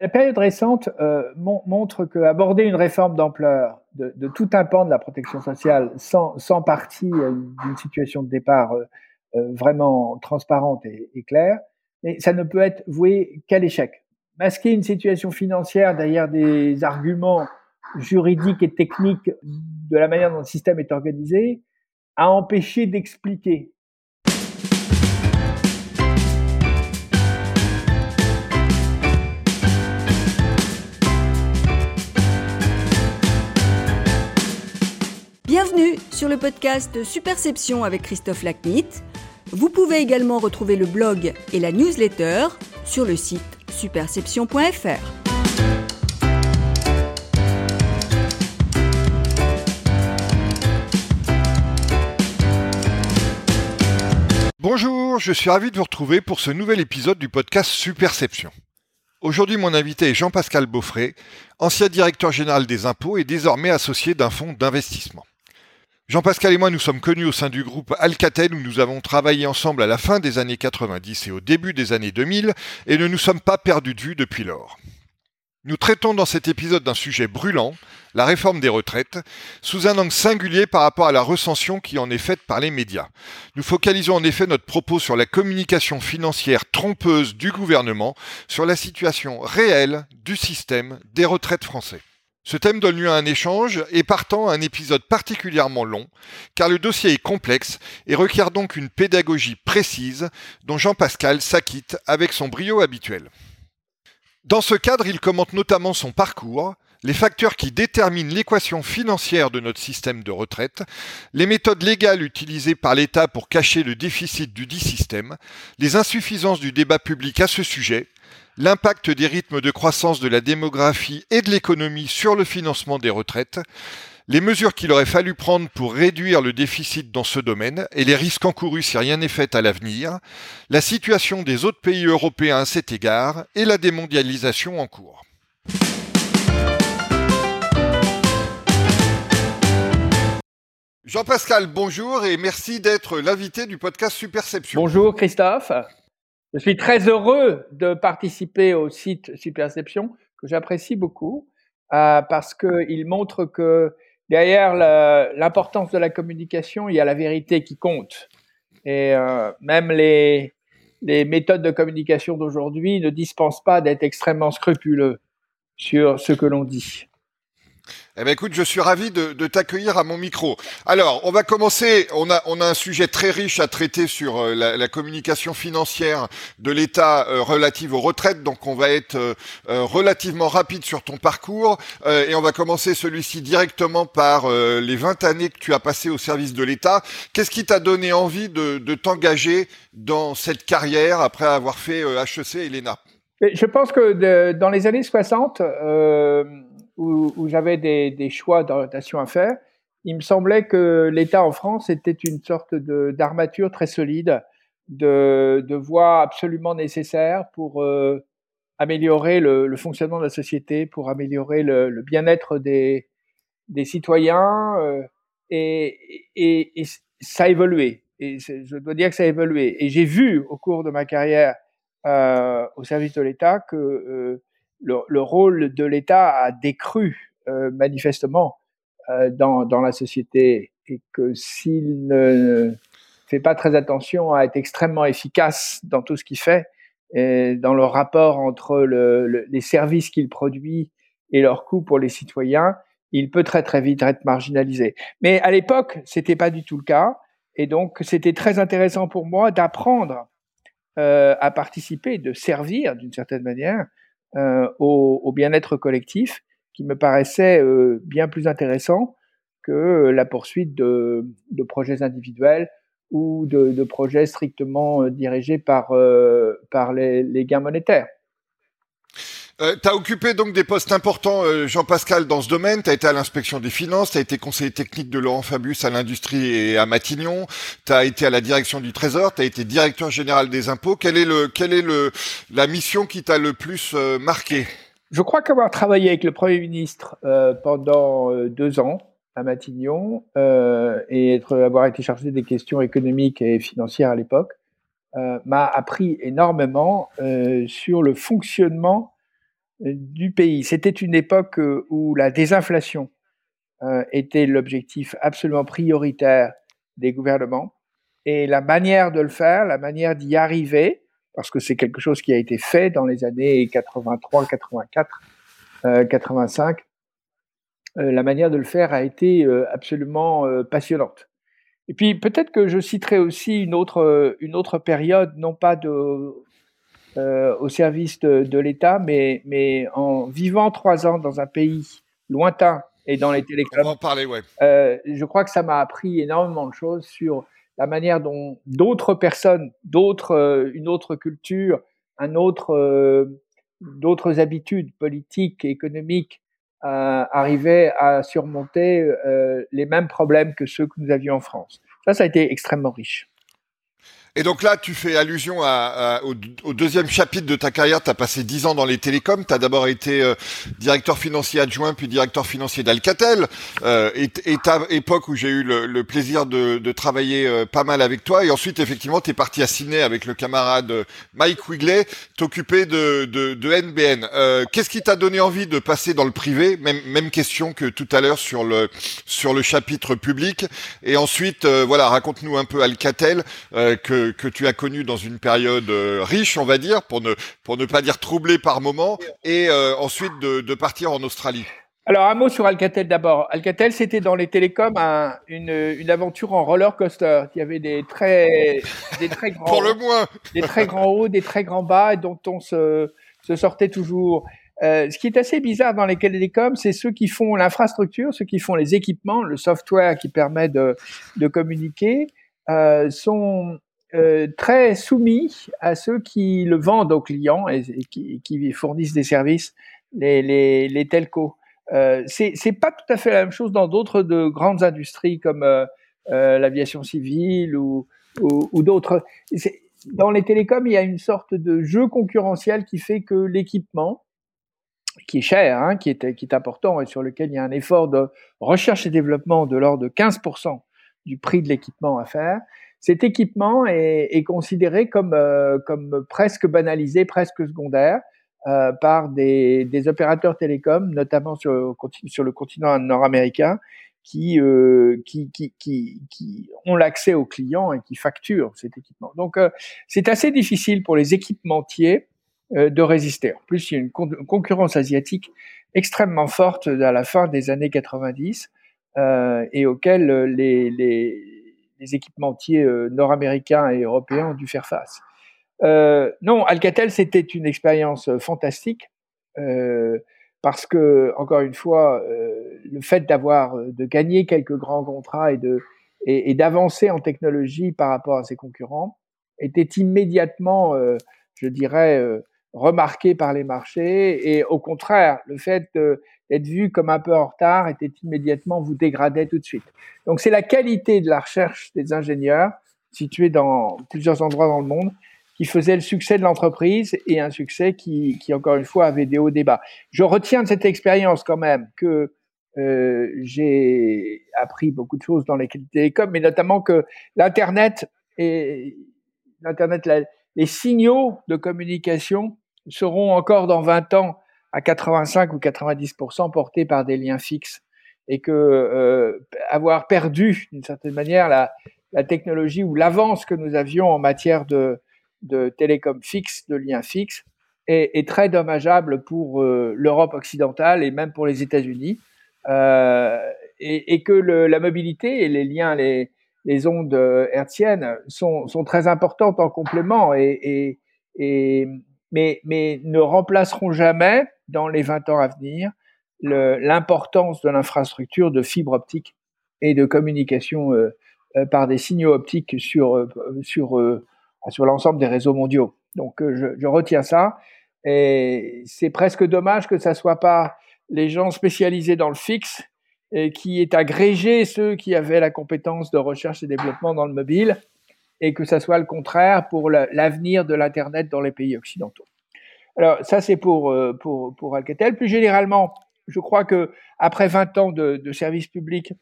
La période récente euh, montre qu'aborder une réforme d'ampleur de, tout un pan de la protection sociale sans, sans partie euh, d'une situation de départ euh, euh, vraiment transparente et, et, claire, mais ça ne peut être voué qu'à l'échec. Masquer une situation financière derrière des arguments juridiques et techniques de la manière dont le système est organisé a empêché d'expliquer Bienvenue sur le podcast Superception avec Christophe Lacnit. Vous pouvez également retrouver le blog et la newsletter sur le site superception.fr. Bonjour, je suis ravi de vous retrouver pour ce nouvel épisode du podcast Superception. Aujourd'hui, mon invité est Jean-Pascal Beaufray, ancien directeur général des impôts et désormais associé d'un fonds d'investissement. Jean-Pascal et moi, nous sommes connus au sein du groupe Alcatel où nous avons travaillé ensemble à la fin des années 90 et au début des années 2000 et ne nous sommes pas perdus de vue depuis lors. Nous traitons dans cet épisode d'un sujet brûlant, la réforme des retraites, sous un angle singulier par rapport à la recension qui en est faite par les médias. Nous focalisons en effet notre propos sur la communication financière trompeuse du gouvernement, sur la situation réelle du système des retraites français. Ce thème donne lieu à un échange et partant à un épisode particulièrement long, car le dossier est complexe et requiert donc une pédagogie précise dont Jean-Pascal s'acquitte avec son brio habituel. Dans ce cadre, il commente notamment son parcours, les facteurs qui déterminent l'équation financière de notre système de retraite, les méthodes légales utilisées par l'État pour cacher le déficit du dit système, les insuffisances du débat public à ce sujet, l'impact des rythmes de croissance de la démographie et de l'économie sur le financement des retraites, les mesures qu'il aurait fallu prendre pour réduire le déficit dans ce domaine et les risques encourus si rien n'est fait à l'avenir, la situation des autres pays européens à cet égard et la démondialisation en cours. Jean-Pascal, bonjour et merci d'être l'invité du podcast Superception. Bonjour Christophe. Je suis très heureux de participer au site Superception que j'apprécie beaucoup euh, parce qu'il montre que derrière l'importance de la communication, il y a la vérité qui compte. Et euh, même les, les méthodes de communication d'aujourd'hui ne dispensent pas d'être extrêmement scrupuleux sur ce que l'on dit. Eh ben écoute, je suis ravi de, t'accueillir à mon micro. Alors, on va commencer. On a on a un sujet très riche à traiter sur euh, la, communication financière de l'État euh, relative aux retraites. Donc, on va être euh, relativement rapide sur ton parcours et on va commencer celui-ci directement par les 20 années que tu as passées au service de l'État. Qu'est-ce qui t'a donné envie de, de t'engager dans cette carrière après avoir fait HEC et l'ENA? Je pense que dans les années 60 où, j'avais des, choix d'orientation à faire, il me semblait que l'État en France était une sorte d'armature très solide, de, de absolument nécessaire pour euh, améliorer le, fonctionnement de la société, pour améliorer le, bien-être des, citoyens. Euh, et, et, ça a évolué. Et je dois dire que ça a évolué. Et j'ai vu au cours de ma carrière euh, au service de l'État que le, rôle de l'État a décru euh, manifestement euh, dans, dans, la société et que s'il ne fait pas très attention à être extrêmement efficace dans tout ce qu'il fait, et dans le rapport entre le, les services qu'il produit et leurs coûts pour les citoyens, il peut très très vite être marginalisé. Mais à l'époque, c'était pas du tout le cas, et donc c'était très intéressant pour moi d'apprendre euh, à participer, de servir d'une certaine manière euh, au, bien-être collectif qui me paraissait euh, bien plus intéressant que euh, la poursuite de, projets individuels ou de, projets strictement dirigés par, par les, gains monétaires. Tu as occupé donc des postes importants, Jean-Pascal, dans ce domaine. Tu as été à l'inspection des finances, tu as été conseiller technique de Laurent Fabius à l'industrie et à Matignon, tu as été à la direction du Trésor, tu as été directeur général des impôts. Quelle est, le, quelle est le, la mission qui t'a le plus marqué? Je crois qu'avoir travaillé avec le Premier ministre euh, pendant euh, deux ans à Matignon euh, et être, avoir été chargé des questions économiques et financières à l'époque m'a appris énormément sur le fonctionnement du pays. C'était une époque où la désinflation était l'objectif absolument prioritaire des gouvernements. Et la manière de le faire, la manière d'y arriver, parce que c'est quelque chose qui a été fait dans les années 83, 84, 85, la manière de le faire a été absolument passionnante. Et puis peut-être que je citerai aussi une autre, une autre période, non pas de, euh, au service de, de l'État, mais, mais en vivant trois ans dans un pays lointain et dans les télécoms. On va en parler, ouais. Euh, je crois que ça m'a appris énormément de choses sur la manière dont d'autres personnes, d'autres, euh, une autre culture, un autre, euh, d'autres habitudes politiques, économiques, euh, arrivaient à surmonter euh, les mêmes problèmes que ceux que nous avions en France. Ça, ça a été extrêmement riche. Et donc là, tu fais allusion à, au, deuxième chapitre de ta carrière. Tu as passé dix ans dans les télécoms. Tu as d'abord été euh, directeur financier adjoint, puis directeur financier d'Alcatel. Euh, et, époque où j'ai eu le, plaisir de, de travailler euh, pas mal avec toi. Et ensuite, effectivement, tu es parti à Sydney avec le camarade Mike Wigley, t'occuper de, de, de, NBN. Qu'est-ce qui t'a donné envie de passer dans le privé? Même, même question que tout à l'heure sur le, sur le chapitre public. Et ensuite, voilà, raconte-nous un peu Alcatel que que, tu as connu dans une période euh, riche, on va dire, pour ne, pour ne pas dire troublée par moment, et euh, ensuite de, de, partir en Australie. Alors un mot sur Alcatel d'abord. Alcatel, c'était dans les télécoms une, une, aventure en roller coaster. Il y avait des très, des très grands, pour le moins, des très grands hauts, des très grands bas, et dont on se, se sortait toujours. Euh, ce qui est assez bizarre dans les télécoms, c'est ceux qui font l'infrastructure, ceux qui font les équipements, le software qui permet de, de communiquer, euh, sont euh, très soumis à ceux qui le vendent aux clients et, qui, fournissent des services, les, les, telcos. Euh, c'est pas tout à fait la même chose dans d'autres de grandes industries comme euh, euh l'aviation civile ou, d'autres. Dans les télécoms, il y a une sorte de jeu concurrentiel qui fait que l'équipement, qui est cher, hein, qui est important et sur lequel il y a un effort de recherche et développement de l'ordre de 15% du prix de l'équipement à faire, cet équipement est, est considéré comme, euh, comme presque banalisé, presque secondaire euh, par des, des, opérateurs télécoms, notamment sur, le continent nord-américain, qui, euh, qui, qui, qui, qui, ont l'accès aux clients et qui facturent cet équipement. Donc, euh, c'est assez difficile pour les équipementiers euh, de résister. En plus, il y a une concurrence asiatique extrêmement forte à la fin des années 90 euh, et auquel les, les les équipementiers euh, nord-américains et européens ont dû faire face. Euh, non, Alcatel, c'était une expérience euh, fantastique parce que, encore une fois, le fait d'avoir, de gagner quelques grands contrats et de et, d'avancer en technologie par rapport à ses concurrents était immédiatement, je dirais, remarqué par les marchés. Et au contraire, le fait d'être vu comme un peu en retard était immédiatement vous dégradait tout de suite. Donc c'est la qualité de la recherche des ingénieurs situés dans plusieurs endroits dans le monde qui faisait le succès de l'entreprise et un succès qui, qui, encore une fois, avait des hauts débats. Je retiens de cette expérience quand même que euh, j'ai appris beaucoup de choses dans les télécoms, mais notamment que l'Internet et l'Internet, les signaux de communication seront encore dans 20 ans à 85 ou 90% portés par des liens fixes et que euh, avoir perdu d'une certaine manière la, la technologie ou l'avance que nous avions en matière de, de télécom fixe, de liens fixes, est, est très dommageable pour euh, l'Europe occidentale et même pour les États-Unis, euh, et, et, que le, la mobilité et les liens, les, les ondes hertziennes sont, sont, très importantes en complément et, et, et mais, mais ne remplaceront jamais, dans les 20 ans à venir, l'importance de l'infrastructure de fibre optique et de communication euh, euh par des signaux optiques sur, euh, sur, euh, sur l'ensemble des réseaux mondiaux. Donc je, je retiens ça. Et c'est presque dommage que ça soit pas les gens spécialisés dans le fixe et qui aient agrégé ceux qui avaient la compétence de recherche et développement dans le mobile et que ça soit le contraire pour l'avenir de l'Internet dans les pays occidentaux. Alors ça c'est pour, euh, pour, pour Alcatel. Plus généralement, je crois que après 20 ans de, de service public,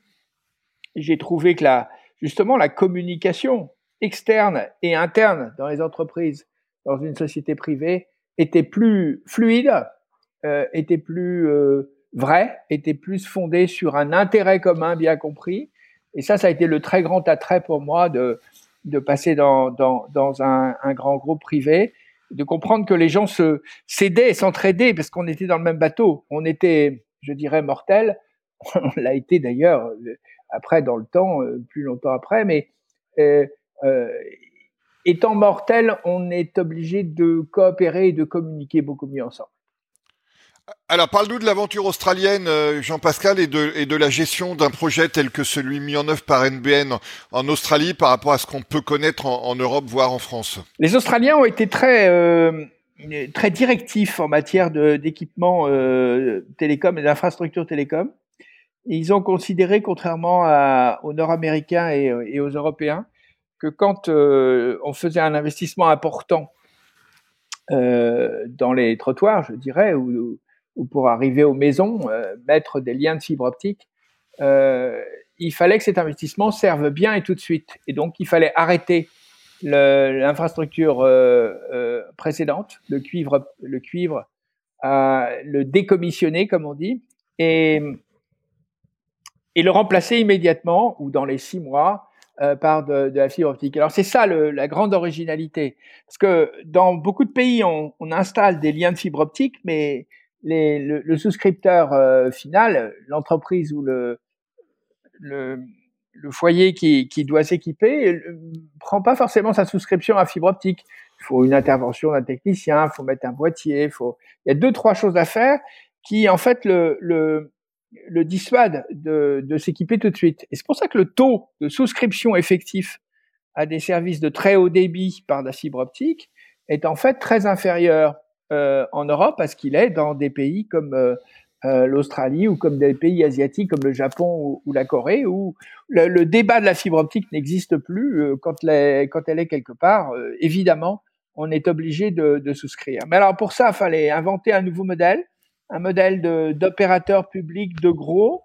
j'ai trouvé que la, justement la communication externe et interne dans les entreprises, dans une société privée, était plus fluide était plus vrai, était plus fondé sur un intérêt commun bien compris. Et ça, ça a été le très grand attrait pour moi de, de passer dans, dans, dans un, un, grand groupe privé, de comprendre que les gens se s'aidaient, s'entraidaient parce qu'on était dans le même bateau. On était, je dirais, mortels. On l'a été d'ailleurs euh, après dans le temps, euh, plus longtemps après, mais euh, euh, étant mortel, on est obligé de coopérer et de communiquer beaucoup mieux ensemble. Alors, parle-nous de l'aventure australienne, euh, Jean-Pascal, et de, la gestion d'un projet tel que celui mis en œuvre par NBN en Australie par rapport à ce qu'on peut connaître en, Europe, voire en France. Les Australiens ont été très, euh, très directifs en matière d'équipement euh, télécom et d'infrastructures télécom. Ils ont considéré, contrairement aux Nord-Américains et, et, aux Européens, que quand euh, on faisait un investissement important dans les trottoirs, je dirais, ou ou pour arriver aux maisons, euh, mettre des liens de fibre optique, euh, il fallait que cet investissement serve bien et tout de suite. Et donc, il fallait arrêter l'infrastructure euh, précédente, le cuivre, le cuivre, le décommissionner, comme on dit, et, le remplacer immédiatement ou dans les six mois par de, la fibre optique. Alors c'est ça la grande originalité, parce que dans beaucoup de pays, on, installe des liens de fibre optique, mais le, le, souscripteur euh, final, l'entreprise ou le, le, le, foyer qui, qui doit s'équiper, euh, prend pas forcément sa souscription à fibre optique. Il faut une intervention d'un technicien, il faut mettre un boîtier, il faut. Il y a deux trois choses à faire qui en fait le, le, le dissuade de, de s'équiper tout de suite. Et c'est pour ça que le taux de souscription effectif à des services de très haut débit par la fibre optique est en fait très inférieur en Europe parce qu'il est dans des pays comme euh, euh, l'Australie ou comme des pays asiatiques comme le Japon ou, la Corée où le, débat de la fibre optique n'existe plus quand, quand, elle est quelque part. évidemment, on est obligé de, de, souscrire. Mais alors pour ça, il fallait inventer un nouveau modèle, un modèle d'opérateur public de gros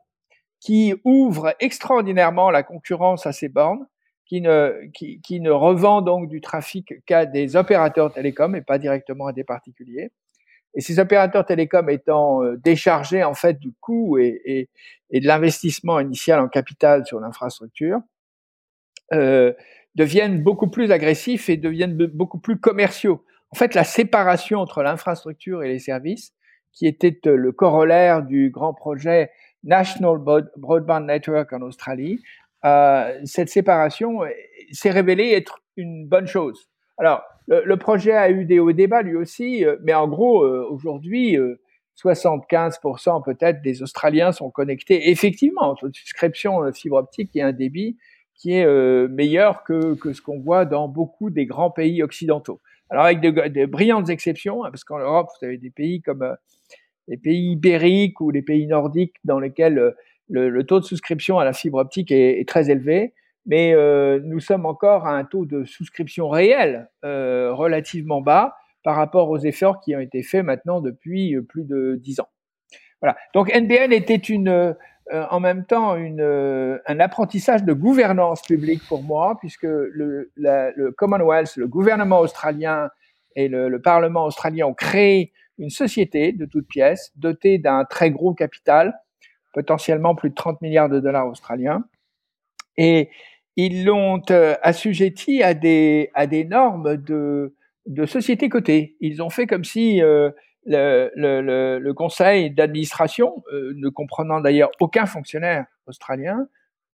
qui ouvre extraordinairement la concurrence à ces bornes qui ne, revend donc du trafic qu'à des opérateurs télécoms et pas directement à des particuliers. Et ces opérateurs télécoms étant euh, déchargés en fait du coût et de l'investissement initial en capital sur l'infrastructure, euh, deviennent beaucoup plus agressifs et deviennent beaucoup plus commerciaux. En fait, la séparation entre l'infrastructure et les services, qui était euh, le corollaire du grand projet National Broadband Network en Australie, euh, cette séparation s'est révélée être une bonne chose. Alors, le, projet a eu des hauts débats lui aussi, euh, mais en gros, euh, aujourd'hui, 75% peut-être des Australiens sont connectés effectivement entre une souscription fibre optique et un débit qui est meilleur que, que ce qu'on voit dans beaucoup des grands pays occidentaux. Alors avec de, de brillantes exceptions, hein, parce qu'en Europe, vous avez des pays comme les pays ibériques ou les pays nordiques dans lesquels le, taux de souscription à la fibre optique est, très élevé, mais euh, nous sommes encore à un taux de souscription réel euh, relativement bas par rapport aux efforts qui ont été faits maintenant depuis euh, plus de dix ans. Voilà. Donc NBN était une, en même temps une, un apprentissage de gouvernance publique pour moi, puisque le Commonwealth, le gouvernement australien et le, le, Parlement australien ont créé une société de toutes pièces dotée d'un très gros capital potentiellement plus de 30 milliards de dollars australiens. Et ils l'ont euh, assujetti à des, à des normes de, de société cotée. Ils ont fait comme si euh, le, le, le, conseil d'administration, euh, ne comprenant d'ailleurs aucun fonctionnaire australien,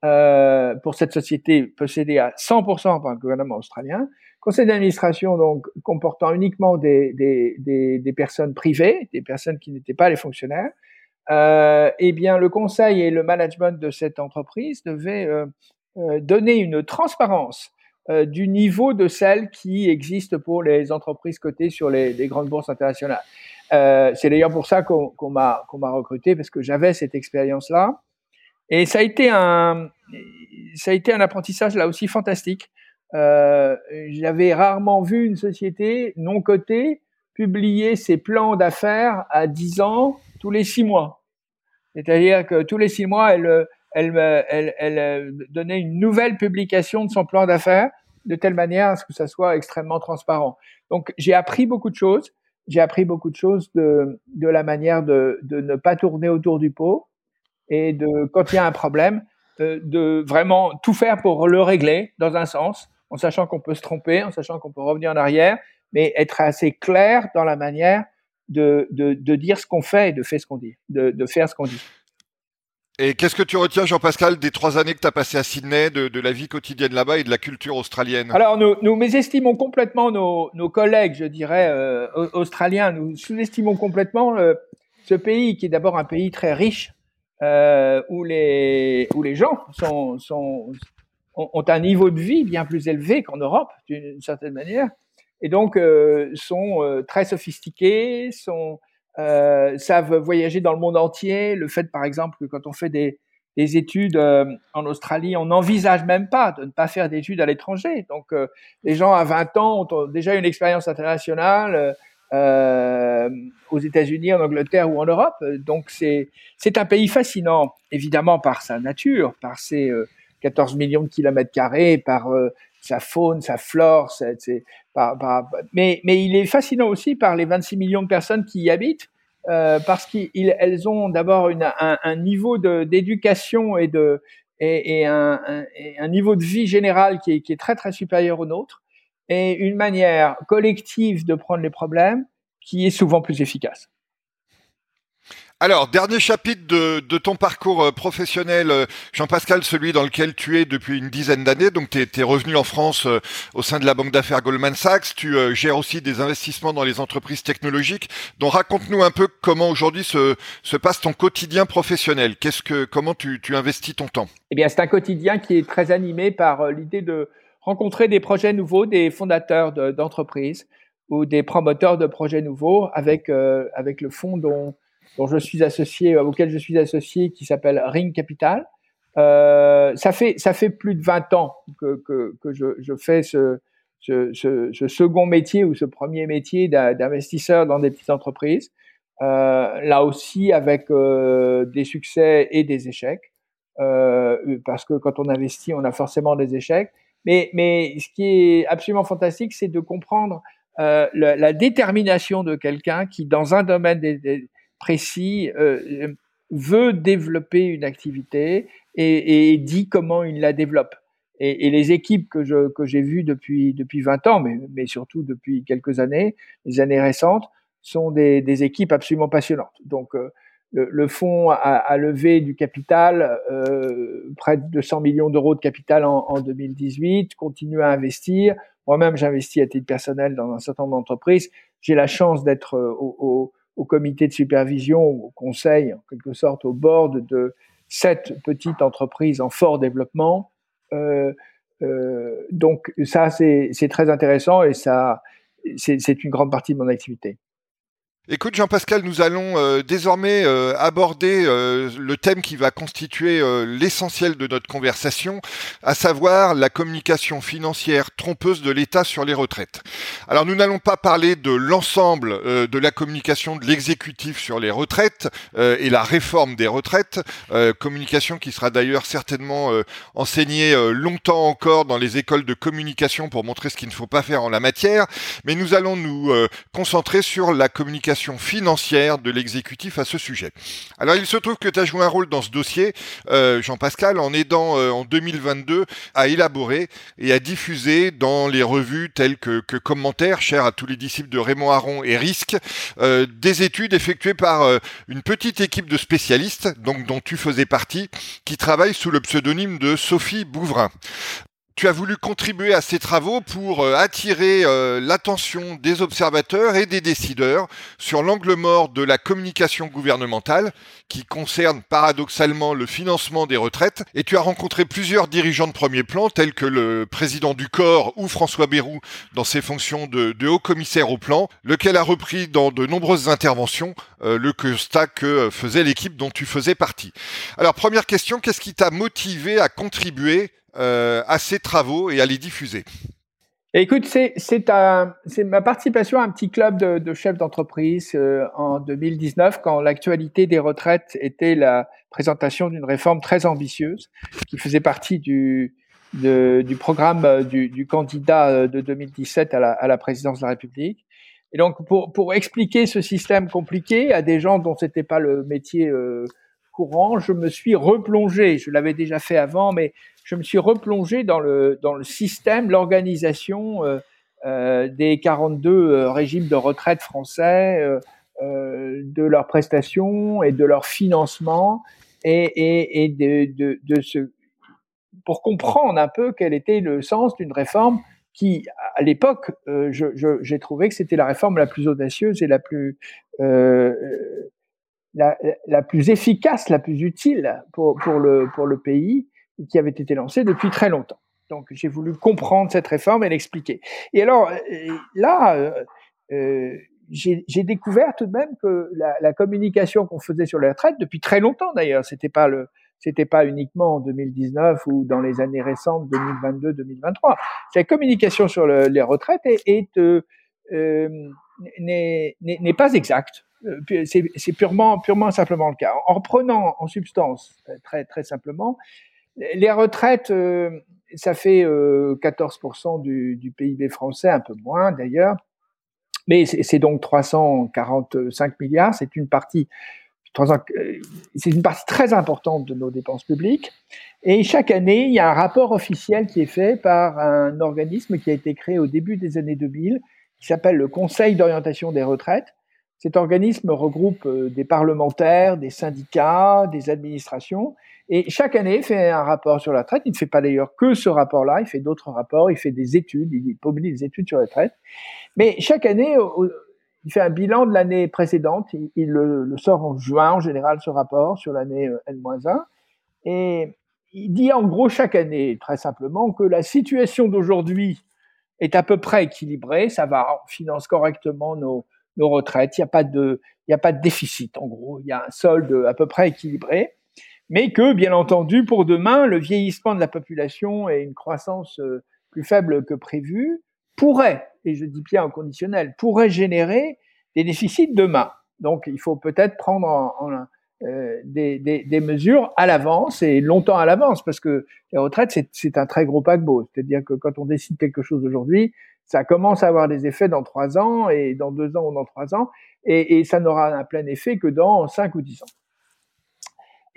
euh, pour cette société possédée à 100% par le gouvernement australien, conseil d'administration donc comportant uniquement des, des, des, des personnes privées, des personnes qui n'étaient pas les fonctionnaires, euh, eh bien, le conseil et le management de cette entreprise devaient euh, euh donner une transparence euh, du niveau de celle qui existe pour les entreprises cotées sur les, les grandes bourses internationales. Euh, c'est d'ailleurs pour ça qu'on qu m'a recruté parce que j'avais cette expérience-là. Et ça a été un ça a été un apprentissage là aussi fantastique. Euh, J'avais rarement vu une société non cotée publier ses plans d'affaires à 10 ans tous les 6 mois. C'est-à-dire que tous les six mois, elle, elle, elle, elle, donnait une nouvelle publication de son plan d'affaires de telle manière à ce que ça soit extrêmement transparent. Donc, j'ai appris beaucoup de choses. j'ai appris beaucoup de choses de, de la manière de, de ne pas tourner autour du pot et de, quand il y a un problème, euh, de vraiment tout faire pour le régler dans un sens, en sachant qu'on peut se tromper, en sachant qu'on peut revenir en arrière, mais être assez clair dans la manière de, de, de dire ce qu'on fait et de faire ce qu'on dit, de, de faire ce qu'on dit. Et qu'est-ce que tu retiens, Jean-Pascal, des trois années que tu as passées à Sydney, de, de, la vie quotidienne là-bas et de la culture australienne? Alors, nous, nous mésestimons complètement nos, nos, collègues, je dirais, euh, australiens. Nous sous-estimons complètement euh, ce pays qui est d'abord un pays très riche, euh, où, les, où les gens sont, sont, ont, ont, un niveau de vie bien plus élevé qu'en Europe, d'une certaine manière, et donc euh, sont euh, très sophistiqués, sont euh, savent voyager dans le monde entier. Le fait, par exemple, que quand on fait des, des études euh, en Australie, on n'envisage même pas de ne pas faire d'études à l'étranger. Donc, euh, les gens à 20 ans ont déjà une expérience internationale euh, aux États-Unis, en Angleterre ou en Europe. Donc, c'est c'est un pays fascinant, évidemment par sa nature, par ses 14 millions de kilomètres carrés, par sa faune, sa flore, c'est, par, mais, mais il est fascinant aussi par les 26 millions de personnes qui y habitent, euh, parce qu'elles ont d'abord un, un, niveau d'éducation et, de, et, et, un, un, un, niveau de vie général qui est, qui est très très supérieur au nôtre, et une manière collective de prendre les problèmes qui est souvent plus efficace. Alors, dernier chapitre de, de ton parcours euh, professionnel, euh, Jean-Pascal, celui dans lequel tu es depuis une dizaine d'années. Donc, tu es, revenu en France euh, au sein de la banque d'affaires Goldman Sachs. Tu gères aussi des investissements dans les entreprises technologiques. Donc, raconte-nous un peu comment aujourd'hui se, se passe ton quotidien professionnel. Qu'est-ce que, comment tu, tu investis ton temps? Eh bien, c'est un quotidien qui est très animé par l'idée de rencontrer des projets nouveaux, des fondateurs d'entreprises ou des promoteurs de projets nouveaux avec, avec le fonds dont dont je suis associé, auquel je suis associé, qui s'appelle Ring Capital. Euh, ça fait ça fait plus de 20 ans que, que, que je, je, fais ce, ce, ce, ce, second métier ou ce premier métier d'investisseur dans des petites entreprises. Euh, là aussi avec euh, des succès et des échecs, euh, parce que quand on investit, on a forcément des échecs. Mais, mais ce qui est absolument fantastique, c'est de comprendre euh, la, la, détermination de quelqu'un qui, dans un domaine des, des, précis euh, veut développer une activité et, dit comment il la développe. Et, les équipes que je que j'ai vues depuis depuis 20 ans, mais, mais surtout depuis quelques années, les années récentes, sont des, équipes absolument passionnantes. Donc euh, le, fonds a, levé du capital, euh, près de 200 millions d'euros de capital en, en 2018, continue à investir. Moi-même, j'investis à titre personnel dans un certain nombre d'entreprises. J'ai la chance d'être euh, au, au comité de supervision, au conseil, en quelque sorte au board de sept petites entreprises en fort développement. Euh, euh, donc ça, c'est très intéressant et ça, c'est une grande partie de mon activité. Écoute Jean-Pascal, nous allons euh, désormais euh, aborder euh, le thème qui va constituer euh, l'essentiel de notre conversation, à savoir la communication financière trompeuse de l'État sur les retraites. Alors nous n'allons pas parler de l'ensemble euh, de la communication de l'exécutif sur les retraites et la réforme des retraites, communication qui sera d'ailleurs certainement enseignée longtemps encore dans les écoles de communication pour montrer ce qu'il ne faut pas faire en la matière, mais nous allons nous concentrer sur la communication financière de l'exécutif à ce sujet. Alors il se trouve que tu as joué un rôle dans ce dossier, euh, Jean-Pascal, en aidant euh, en 2022 à élaborer et à diffuser dans les revues telles que, que Commentaires, chers à tous les disciples de Raymond Aron et Risque, euh, des études effectuées par euh, une petite équipe de spécialistes, donc dont tu faisais partie, qui travaille sous le pseudonyme de Sophie Bouvrin tu as voulu contribuer à ces travaux pour euh, attirer euh, l'attention des observateurs et des décideurs sur l'angle mort de la communication gouvernementale qui concerne paradoxalement le financement des retraites. Et tu as rencontré plusieurs dirigeants de premier plan tels que le président du corps ou François Bayrou dans ses fonctions de, haut commissaire au plan, lequel a repris dans de nombreuses interventions euh, le constat que faisait l'équipe dont tu faisais partie. Alors première question, qu'est-ce qui t'a motivé à contribuer à ces travaux et à les diffuser Écoute, c'est ma participation à un petit club de, chefs d'entreprise euh, en 2019, quand l'actualité des retraites était la présentation d'une réforme très ambitieuse qui faisait partie du, programme euh, du, candidat euh, de 2017 à la, présidence de la République. Et donc, pour, expliquer ce système compliqué à des gens dont c'était pas le métier euh, courant, je me suis replongé. Je l'avais déjà fait avant, mais je me suis replongé dans le dans le système, l'organisation euh, euh des 42 euh, régimes de retraite français, de leurs prestations et de leur financement, et, de, de, de ce pour comprendre un peu quel était le sens d'une réforme qui, à l'époque, j'ai trouvé que c'était la réforme la plus audacieuse et la plus, la, plus efficace, la plus utile pour, pour, le, pour le pays, qui avait été lancée depuis très longtemps. Donc, j'ai voulu comprendre cette réforme et l'expliquer. Et alors, euh, là, euh, euh, j'ai découvert tout de même que la, la communication qu'on faisait sur les retraites, depuis très longtemps d'ailleurs, c'était pas le, c'était pas uniquement en 2019 ou dans les années récentes 2022-2023. Cette communication sur le, les retraites est, euh, euh, n'est pas exacte. Euh, c'est purement purement simplement le cas. En prenant en substance très très simplement, les retraites, euh, ça fait 14% du, du PIB français, un peu moins d'ailleurs, mais c'est donc 345 milliards. C'est une partie euh, c'est une partie très importante de nos dépenses publiques. Et chaque année, il y a un rapport officiel qui est fait par un organisme qui a été créé au début des années 2000, qui s'appelle le Conseil d'orientation des retraites. Cet organisme regroupe euh, des parlementaires, des syndicats, des administrations, et chaque année il fait un rapport sur la retraite. Il ne fait pas d'ailleurs que ce rapport-là, il fait d'autres rapports, il fait des études, il publie des études sur la retraite. Mais chaque année, il fait un bilan de l'année précédente. Il, le, sort en juin, en général, ce rapport sur l'année euh, N-1. Et il dit en gros chaque année, très simplement, que la situation d'aujourd'hui est à peu près équilibrée. Ça va, on finance correctement nos, retraites. Il n'y a pas de déficit. En gros, il y a un solde à peu près équilibré. Mais que, bien entendu, pour demain, le vieillissement de la population et une croissance euh, plus faible que prévu pourrait, et je dis bien en conditionnel, pourrait générer des déficits demain. Donc il faut peut-être prendre en, euh, des, mesures à l'avance et longtemps à l'avance, parce que les retraites, c'est un très gros paquebot. C'est-à-dire que quand on décide quelque chose aujourd'hui, ça commence à avoir des effets dans trois ans et dans deux ans ou dans trois ans, et, et ça n'aura un plein effet que dans cinq ou dix ans.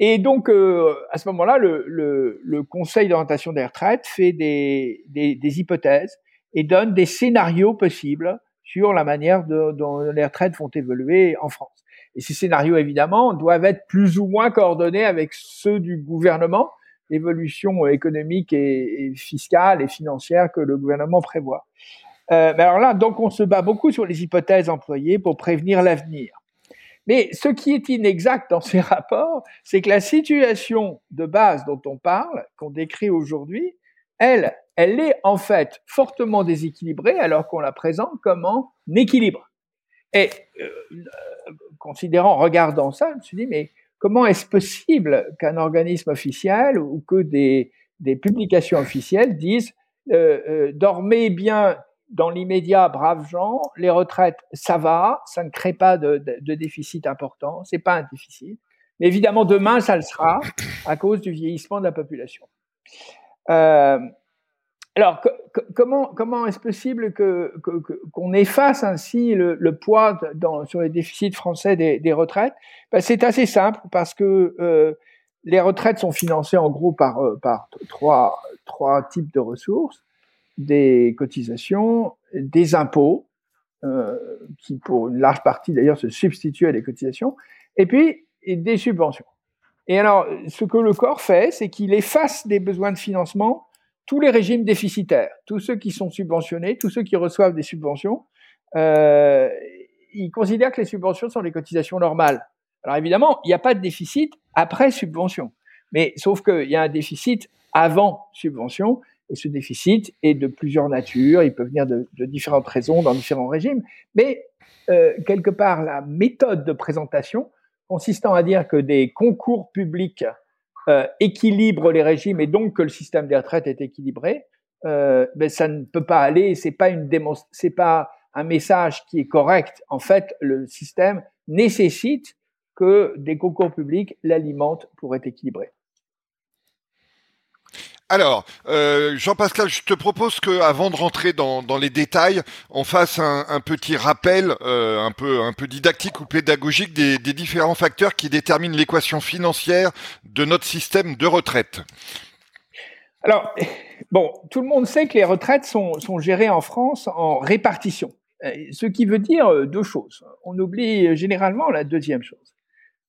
Et donc, euh, à ce moment-là, le, le, le, Conseil d'orientation des retraites fait des, des, des hypothèses et donne des scénarios possibles sur la manière dont les retraites vont évoluer en France. Et ces scénarios, évidemment, doivent être plus ou moins coordonnés avec ceux du gouvernement, l'évolution économique et, fiscale et financière que le gouvernement prévoit. Euh, mais alors là, donc on se bat beaucoup sur les hypothèses employées pour prévenir l'avenir. Mais ce qui est inexact dans ces rapports, c'est que la situation de base dont on parle, qu'on décrit aujourd'hui, elle, elle est en fait fortement déséquilibrée alors qu'on la présente comme en équilibre. Et euh, considérant, regardant ça, je me suis dit, mais comment est-ce possible qu'un organisme officiel ou que des, publications officielles disent euh, euh, dormez bien dans l'immédiat, braves gens, les retraites, ça va, ça ne crée pas de, déficit important, c'est pas un déficit. Mais évidemment, demain, ça le sera à cause du vieillissement de la population. Euh, alors, comment, comment est-ce possible que, qu'on efface ainsi le, poids sur les déficits français des, des retraites? Ben, C'est assez simple parce que euh, les retraites sont financées en gros par, euh, par trois, trois types de ressources des cotisations, des impôts, euh, qui pour une large partie d'ailleurs se substituent à des cotisations, et puis des subventions. Et alors, ce que le corps fait, c'est qu'il efface des besoins de financement tous les régimes déficitaires, tous ceux qui sont subventionnés, tous ceux qui reçoivent des subventions, euh, ils considèrent que les subventions sont des cotisations normales. Alors évidemment, il n'y a pas de déficit après subvention, mais sauf qu'il y a un déficit avant subvention, et ce déficit est de plusieurs natures, il peut venir de, de différentes raisons dans différents régimes, mais euh, quelque part, la méthode de présentation consistant à dire que des concours publics euh, équilibre les régimes et donc que le système des retraites est équilibré, euh, ben ça ne peut pas aller. C'est pas une c'est pas un message qui est correct. En fait, le système nécessite que des concours publics l'alimentent pour être équilibré. Alors, euh, Jean-Pascal, je te propose que, avant de rentrer dans, les détails, on fasse un, petit rappel, euh, un peu un peu didactique ou pédagogique des, différents facteurs qui déterminent l'équation financière de notre système de retraite. Alors, bon, tout le monde sait que les retraites sont, sont gérées en France en répartition, euh, ce qui veut dire deux choses. On oublie généralement la deuxième chose.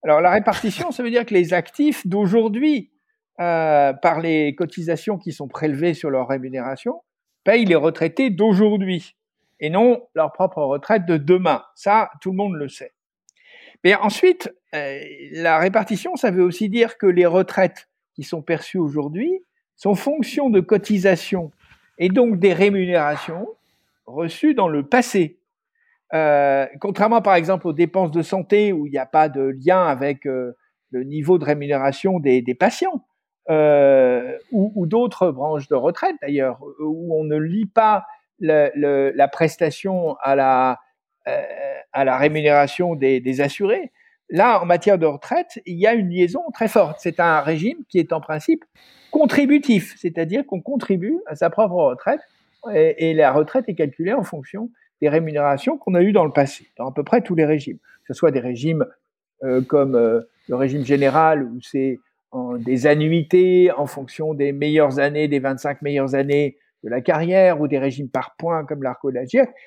Alors, la répartition, ça veut dire que les actifs d'aujourd'hui euh, par les cotisations qui sont prélevées sur leur rémunération, payent les retraités d'aujourd'hui et non leur propre retraite de demain. Ça, tout le monde le sait. Mais ensuite, euh, la répartition, ça veut aussi dire que les retraites qui sont perçues aujourd'hui sont fonction de cotisations et donc des rémunérations reçues dans le passé. Euh, contrairement par exemple aux dépenses de santé où il n'y a pas de lien avec le niveau de rémunération des, des patients euh, ou, d'autres branches de retraite d'ailleurs, où on ne lie pas la prestation à la, euh, à la rémunération des, assurés. Là, en matière de retraite, il y a une liaison très forte. C'est un régime qui est en principe contributif, c'est-à-dire qu'on contribue à sa propre retraite et, la retraite est calculée en fonction des rémunérations qu'on a eues dans le passé, dans à peu près tous les régimes, que ce soit des régimes euh, comme le régime général où c'est des annuités en fonction des meilleures années, des 25 meilleures années de la carrière ou des régimes par points comme l'arco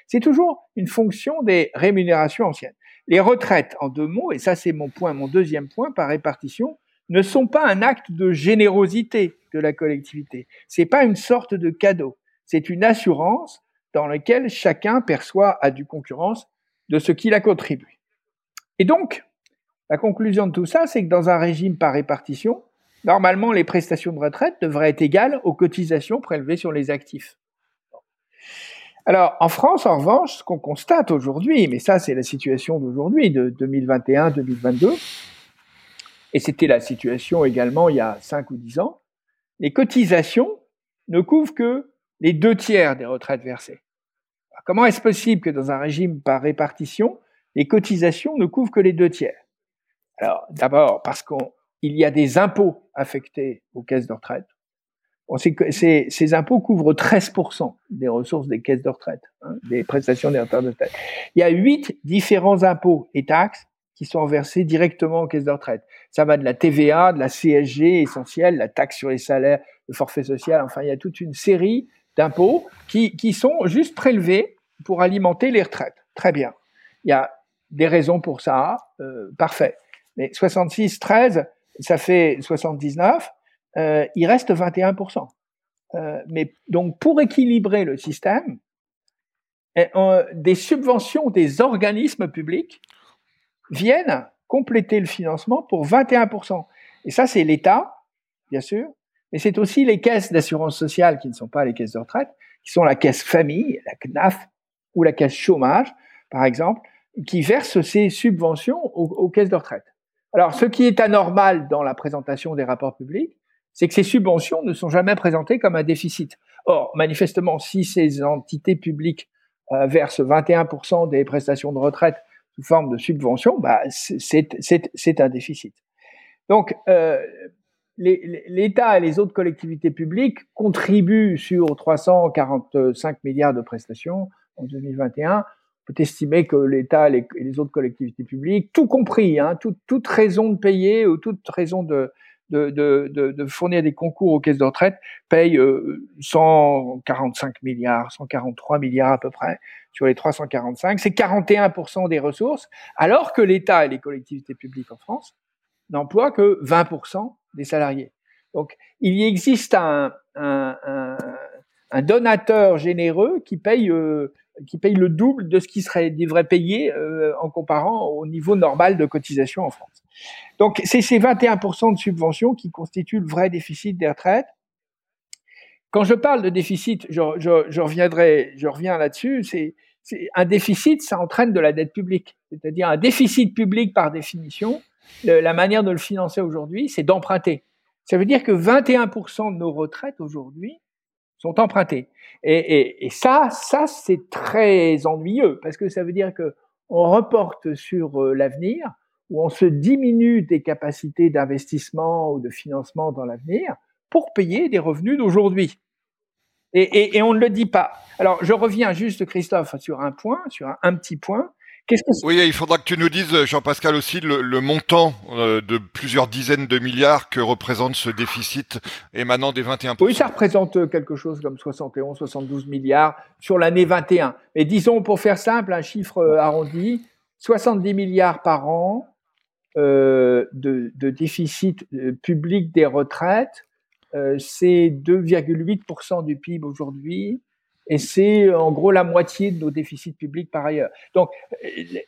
c'est toujours une fonction des rémunérations anciennes. Les retraites, en deux mots, et ça c'est mon point, mon deuxième point par répartition, ne sont pas un acte de générosité de la collectivité. C'est pas une sorte de cadeau. C'est une assurance dans laquelle chacun perçoit à du concurrence de ce qu'il a contribué. Et donc, la conclusion de tout ça, c'est que dans un régime par répartition, normalement, les prestations de retraite devraient être égales aux cotisations prélevées sur les actifs. Alors, en France, en revanche, ce qu'on constate aujourd'hui, mais ça, c'est la situation d'aujourd'hui, de 2021-2022, et c'était la situation également il y a 5 ou 10 ans, les cotisations ne couvrent que les deux tiers des retraites versées. comment est-ce possible que dans un régime par répartition, les cotisations ne couvrent que les deux tiers? Alors, d'abord, parce qu'il y a des impôts affectés aux caisses de retraite. On sait que ces, ces impôts couvrent 13% des ressources des caisses de retraite, hein, des prestations des retraites de retraite. Il y a huit différents impôts et taxes qui sont versés directement aux caisses de retraite. Ça va de la TVA, de la CSG essentielle, la taxe sur les salaires, le forfait social, enfin il y a toute une série d'impôts qui, qui sont juste prélevés pour alimenter les retraites. Très bien. Il y a des raisons pour ça, euh, parfait. Mais 66, 13, ça fait 79, euh, il reste 21%. Euh, mais donc, pour équilibrer le système, eh, des subventions des organismes publics viennent compléter le financement pour 21%. Et ça, c'est l'État, bien sûr, mais c'est aussi les caisses d'assurance sociale qui ne sont pas les caisses de retraite, qui sont la caisse famille, la CNAF ou la caisse chômage, par exemple, qui versent ces subventions aux caisses de retraite. Alors, ce qui est anormal dans la présentation des rapports publics, c'est que ces subventions ne sont jamais présentées comme un déficit. Or, manifestement, si ces entités publiques euh, versent 21% des prestations de retraite sous forme de subventions, bah, c'est un déficit. Donc, euh, l'État et les autres collectivités publiques contribuent sur 345 milliards de prestations en 2021 peut estimer que l'État et les, autres collectivités publiques, tout compris, hein, toute raison de payer ou toute raison de, fournir des concours aux caisses de retraite, payent 145 euh, milliards, 143 milliards à peu près sur les 345. C'est 41% des ressources, alors que l'État et les collectivités publiques en France n'emploient que 20% des salariés. Donc, il y existe un donateur généreux qui paye euh, qui paye le double de ce qui serait devrait payer euh, en comparant au niveau normal de cotisation en France. Donc c'est ces 21% de subventions qui constituent le vrai déficit des retraites. Quand je parle de déficit, je, je, je reviendrai, je reviens là-dessus. C'est un déficit, ça entraîne de la dette publique, c'est-à-dire un déficit public par définition. la manière de le financer aujourd'hui, c'est d'emprunter. Ça veut dire que 21% de nos retraites aujourd'hui sont empruntés. Et, et, et ça, ça c'est très ennuyeux parce que ça veut dire que on reporte sur euh, l'avenir ou on se diminue des capacités d'investissement ou de financement dans l'avenir pour payer des revenus d'aujourd'hui. Et, on ne le dit pas. Alors, je reviens juste, Christophe, sur un point, sur un petit point oui, il faudra que tu nous dises, Jean-Pascal, aussi le, montant euh, de plusieurs dizaines de milliards que représente ce déficit émanant des 21%. Oui, ça représente quelque chose comme 71, 72 milliards sur l'année 21. Et disons, pour faire simple, un chiffre euh, arrondi, 70 milliards par an euh, de, déficit public des retraites, c'est 2,8% du PIB aujourd'hui et c'est en gros la moitié de nos déficits publics par ailleurs. Donc,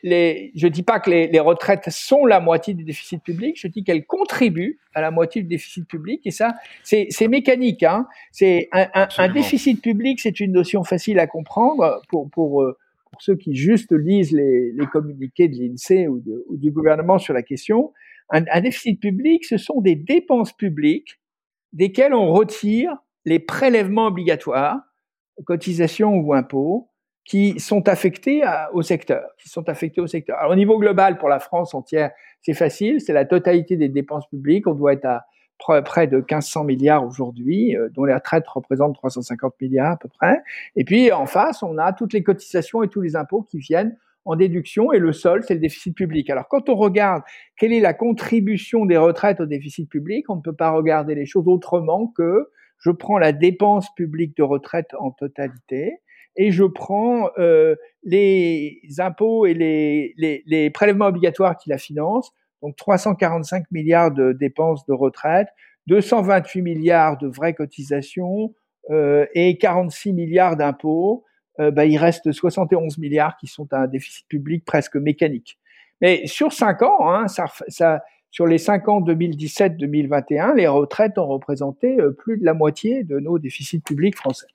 les, je ne dis pas que les, les, retraites sont la moitié du déficit public, je dis qu'elles contribuent à la moitié du déficit public, et ça, c'est mécanique. Hein. C'est un, un, un, déficit public, c'est une notion facile à comprendre pour, pour, euh, pour ceux qui juste lisent les, les communiqués de l'INSEE ou, ou, du gouvernement sur la question. Un, un déficit public, ce sont des dépenses publiques desquelles on retire les prélèvements obligatoires cotisations ou impôts qui sont affectés au secteur, qui sont affectés au secteur. Au niveau global, pour la France entière, c'est facile, c'est la totalité des dépenses publiques. On doit être à près de 1500 milliards aujourd'hui, euh, dont les retraites représentent 350 milliards à peu près. Et puis, en face, on a toutes les cotisations et tous les impôts qui viennent en déduction et le sol, c'est le déficit public. Alors, quand on regarde quelle est la contribution des retraites au déficit public, on ne peut pas regarder les choses autrement que je prends la dépense publique de retraite en totalité et je prends euh, les impôts et les, les, les, prélèvements obligatoires qui la financent, donc 345 milliards de dépenses de retraite, 228 milliards de vraies cotisations euh, et 46 milliards d'impôts. Euh, bah, il reste 71 milliards qui sont à un déficit public presque mécanique. Mais sur cinq ans, hein, ça, sur les cinq ans 2017-2021, les retraites ont représenté euh, plus de la moitié de nos déficits publics français.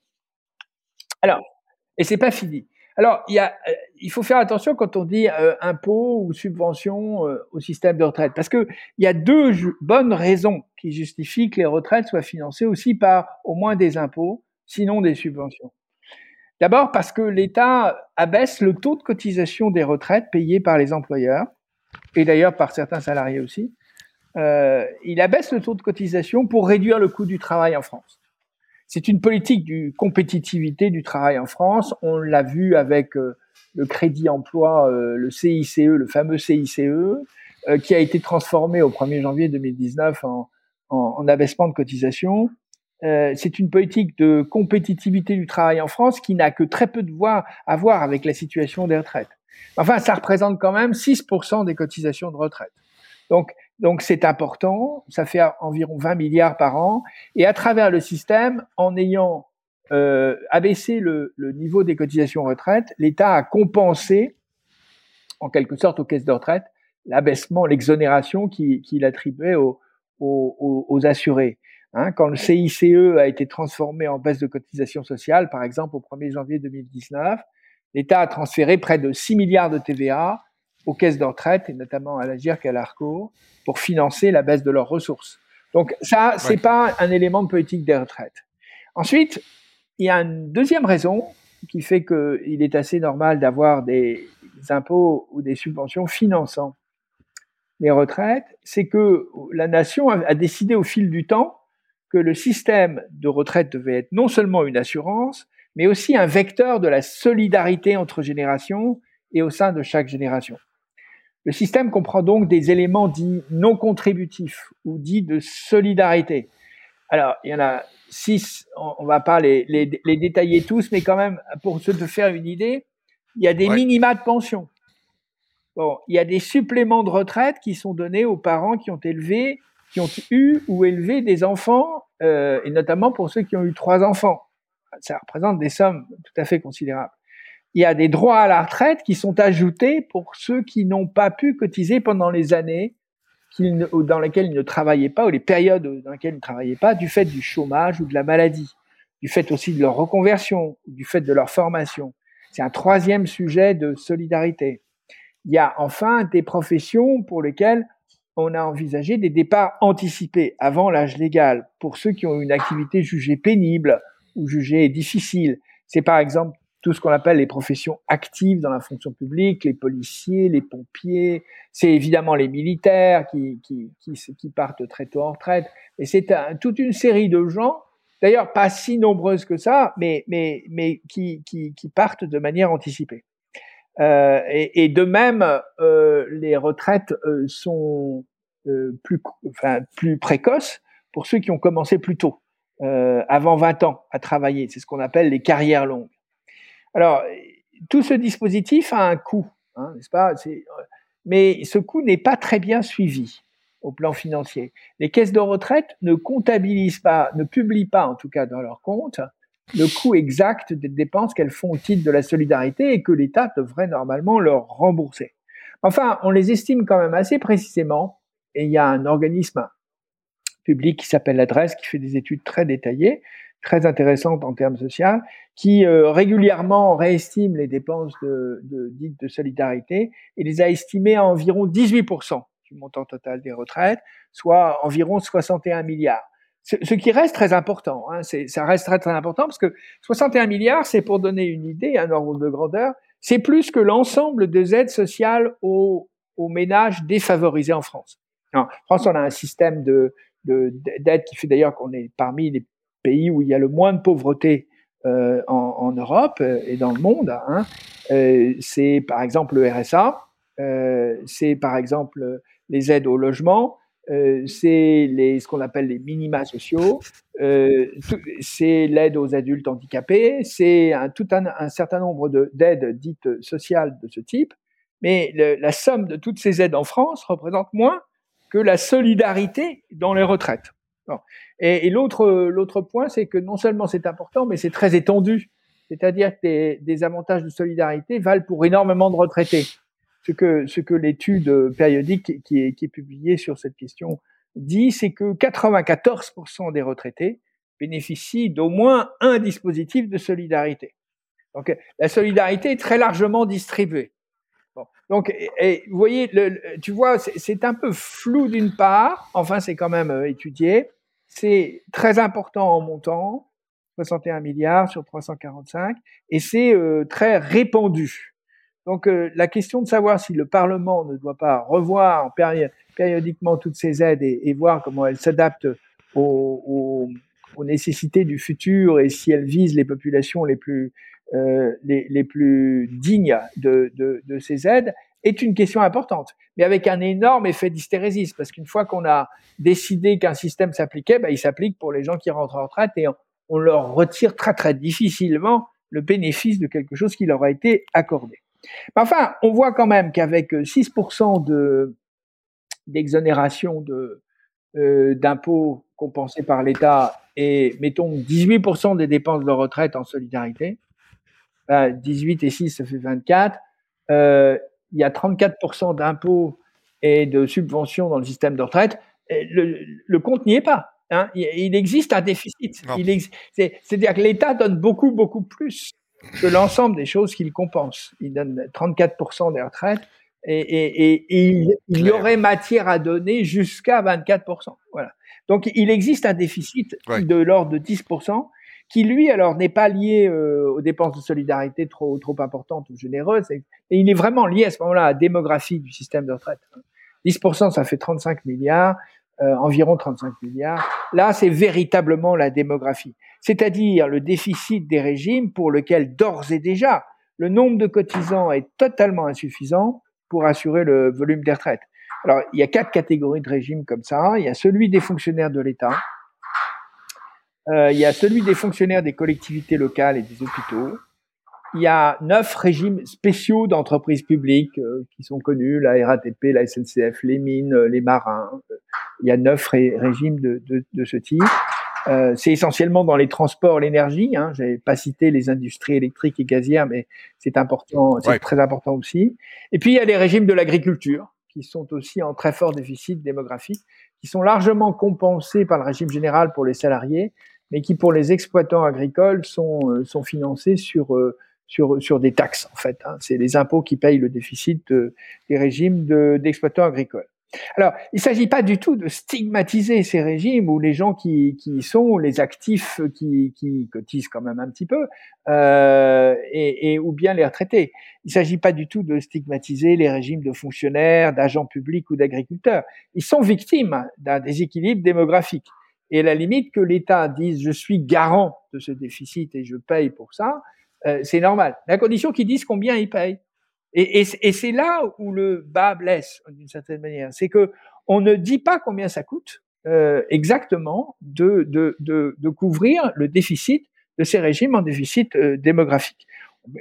Alors, et c'est pas fini. Alors, il, euh, faut faire attention quand on dit euh, impôt ou subvention au système de retraite, parce que il y a deux bonnes raisons qui justifient que les retraites soient financées aussi par au moins des impôts, sinon des subventions. D'abord parce que l'État abaisse le taux de cotisation des retraites payées par les employeurs et d'ailleurs par certains salariés aussi, euh, il abaisse le taux de cotisation pour réduire le coût du travail en France. C'est une politique du compétitivité du travail en France. On l'a vu avec euh, le crédit emploi, euh, le CICE, le fameux CICE, qui a été transformé au 1er janvier 2019 en, en, en abaissement de cotisation. C'est une politique de compétitivité du travail en France qui n'a que très peu de voir à voir avec la situation des retraites. Enfin, ça représente quand même 6% des cotisations de retraite. Donc, donc c'est important. Ça fait environ 20 milliards par an. Et à travers le système, en ayant euh, abaissé le, le, niveau des cotisations retraite, l'État a compensé, en quelque sorte, aux caisses de retraite, l'abaissement, l'exonération qu'il attribuait aux, aux, aux, assurés. Hein, quand le CICE a été transformé en baisse de cotisation sociale, par exemple au 1er janvier 2019, l'État a transféré près de 6 milliards de TVA aux caisses de retraite, et notamment à la GIRC et à l'ARCO, pour financer la baisse de leurs ressources. Donc ça, c'est pas un élément de politique des retraites. Ensuite, il y a une deuxième raison qui fait qu'il est assez normal d'avoir des impôts ou des subventions finançant les retraites, c'est que la nation a décidé au fil du temps que le système de retraite devait être non seulement une assurance, mais aussi un vecteur de la solidarité entre générations et au sein de chaque génération. Le système comprend donc des éléments dits non contributifs ou dits de solidarité. Alors, il y en a six, on va pas les, les, les détailler tous, mais quand même, pour se faire une idée, il y a des minima de pension. Bon, il y a des suppléments de retraite qui sont donnés aux parents qui ont élevé, qui ont eu ou élevé des enfants, euh, et notamment pour ceux qui ont eu trois enfants ça représente des sommes tout à fait considérables. Il y a des droits à la retraite qui sont ajoutés pour ceux qui n'ont pas pu cotiser pendant les années dans lesquelles ils ne travaillaient pas ou les périodes dans lesquelles ils ne travaillaient pas du fait du chômage ou de la maladie, du fait aussi de leur reconversion, du fait de leur formation. C'est un troisième sujet de solidarité. Il y a enfin des professions pour lesquelles on a envisagé des départs anticipés avant l'âge légal pour ceux qui ont une activité jugée pénible ou jugé difficile. C'est par exemple tout ce qu'on appelle les professions actives dans la fonction publique, les policiers, les pompiers, c'est évidemment les militaires qui, qui, qui, partent très tôt en retraite, et c'est toute une série de gens, d'ailleurs pas si nombreuses que ça, mais, mais, mais qui, qui, qui partent de manière anticipée. Euh, et, et, de même, euh, les retraites euh, sont euh, plus, enfin, plus précoces pour ceux qui ont commencé plus tôt, euh, avant 20 ans, à travailler. C'est ce qu'on appelle les carrières longues. Alors, tout ce dispositif a un coût, hein, n'est-ce pas? Mais ce coût n'est pas très bien suivi au plan financier. Les caisses de retraite ne comptabilisent pas, ne publient pas en tout cas dans leurs comptes le coût exact des dépenses qu'elles font au titre de la solidarité et que l'État devrait normalement leur rembourser. Enfin, on les estime quand même assez précisément et il y a un organisme public qui s'appelle l'adresse qui fait des études très détaillées très intéressante en termes sociaux, qui euh, régulièrement réestime les dépenses de, de, dites de solidarité et les a estimées à environ 18% du montant total des retraites, soit environ 61 milliards. Ce, ce qui reste très important, hein, ça reste très très important parce que 61 milliards, c'est pour donner une idée, un ordre de grandeur, c'est plus que l'ensemble des aides sociales aux, aux ménages défavorisés en France. En France, on a un système de d'aide qui fait d'ailleurs qu'on est parmi les pays où il y a le moins de pauvreté euh, en, Europe euh, et dans le monde. Hein. Euh, c'est par exemple le RSA, c'est par exemple les aides au logement, c'est ce qu'on appelle les minima sociaux, c'est l'aide aux adultes handicapés, c'est un, tout un, certain nombre d'aides dites sociales de ce type. Mais la somme de toutes ces aides en France représente moins que la solidarité dans les retraites. Et, l'autre, l'autre point, c'est que non seulement c'est important, mais c'est très étendu. C'est-à-dire que des, des, avantages de solidarité valent pour énormément de retraités. Ce que, ce que l'étude périodique qui est, qui est publiée sur cette question dit, c'est que 94% des retraités bénéficient d'au moins un dispositif de solidarité. Donc la solidarité est très largement distribuée. Bon. Donc, vous voyez, tu vois, c'est un peu flou d'une part, enfin c'est quand même euh, étudié, c'est très important en montant, 61 milliards sur 345, et c'est euh, très répandu. Donc euh, la question de savoir si le Parlement ne doit pas revoir péri périodiquement toutes ces aides et, voir comment elles s'adaptent aux, aux, nécessités du futur et si elles visent les populations les plus, les, les, plus dignes de, de, de ces aides, est une question importante, mais avec un énorme effet d'hystérésis, parce qu'une fois qu'on a décidé qu'un système s'appliquait, ben, il s'applique pour les gens qui rentrent en retraite et on, leur retire très très difficilement le bénéfice de quelque chose qui leur a été accordé. Enfin, on voit quand même qu'avec 6% de d'exonération de euh, d'impôts compensés par l'État et mettons 18% des dépenses de retraite en solidarité, ben 18 et 6 ça fait 24. Euh, il y a 34% d'impôts et de subventions dans le système de retraite, le, le compte n'y est pas. Hein. Il, existe un déficit. C'est-à-dire que l'État donne beaucoup, beaucoup plus que l'ensemble des choses qu'il compense. Il donne 34% des retraites et, et, et, il, il, y aurait matière à donner jusqu'à 24%. Voilà. Donc il existe un déficit ouais. de l'ordre de 10% qui lui alors n'est pas lié euh, aux dépenses de solidarité trop trop importantes ou généreuses, et, il est vraiment lié à ce moment-là à la démographie du système de retraite. 10% ça fait 35 milliards, euh, environ 35 milliards. Là, c'est véritablement la démographie, c'est-à-dire le déficit des régimes pour lequel d'ores et déjà le nombre de cotisants est totalement insuffisant pour assurer le volume des retraites. Alors, il y a quatre catégories de régimes comme ça. Il y a celui des fonctionnaires de l'État, il y a celui des fonctionnaires des collectivités locales et des hôpitaux. Il y a neuf régimes spéciaux d'entreprises publiques euh, qui sont connus, la RATP, la SNCF, les mines, les marins. Il y a neuf ré régimes de, de, de, ce type. Euh, c'est essentiellement dans les transports, l'énergie. Hein. J'avais pas cité les industries électriques et gazières, mais c'est important, c'est ouais. très important aussi. Et puis il y a les régimes de l'agriculture qui sont aussi en très fort déficit démographique, qui sont largement compensés par le régime général pour les salariés, mais qui pour les exploitants agricoles sont, euh, sont financés sur, euh, sur, sur des taxes en fait. Hein. C'est les impôts qui payent le déficit de, des régimes d'exploitants de, agricoles. Alors, il ne s'agit pas du tout de stigmatiser ces régimes où les gens qui, qui sont les actifs qui, qui, cotisent quand même un petit peu, euh, et, et, ou bien les retraités. Il ne s'agit pas du tout de stigmatiser les régimes de fonctionnaires, d'agents publics ou d'agriculteurs. Ils sont victimes d'un déséquilibre démographique. Et à la limite que l'État dise je suis garant de ce déficit et je paye pour ça, euh, c'est normal. La condition qu'ils disent combien ils payent. Et, c'est là où le bas blesse d'une certaine manière. C'est que on ne dit pas combien ça coûte euh, exactement de, couvrir le déficit de ces régimes en déficit euh, démographique.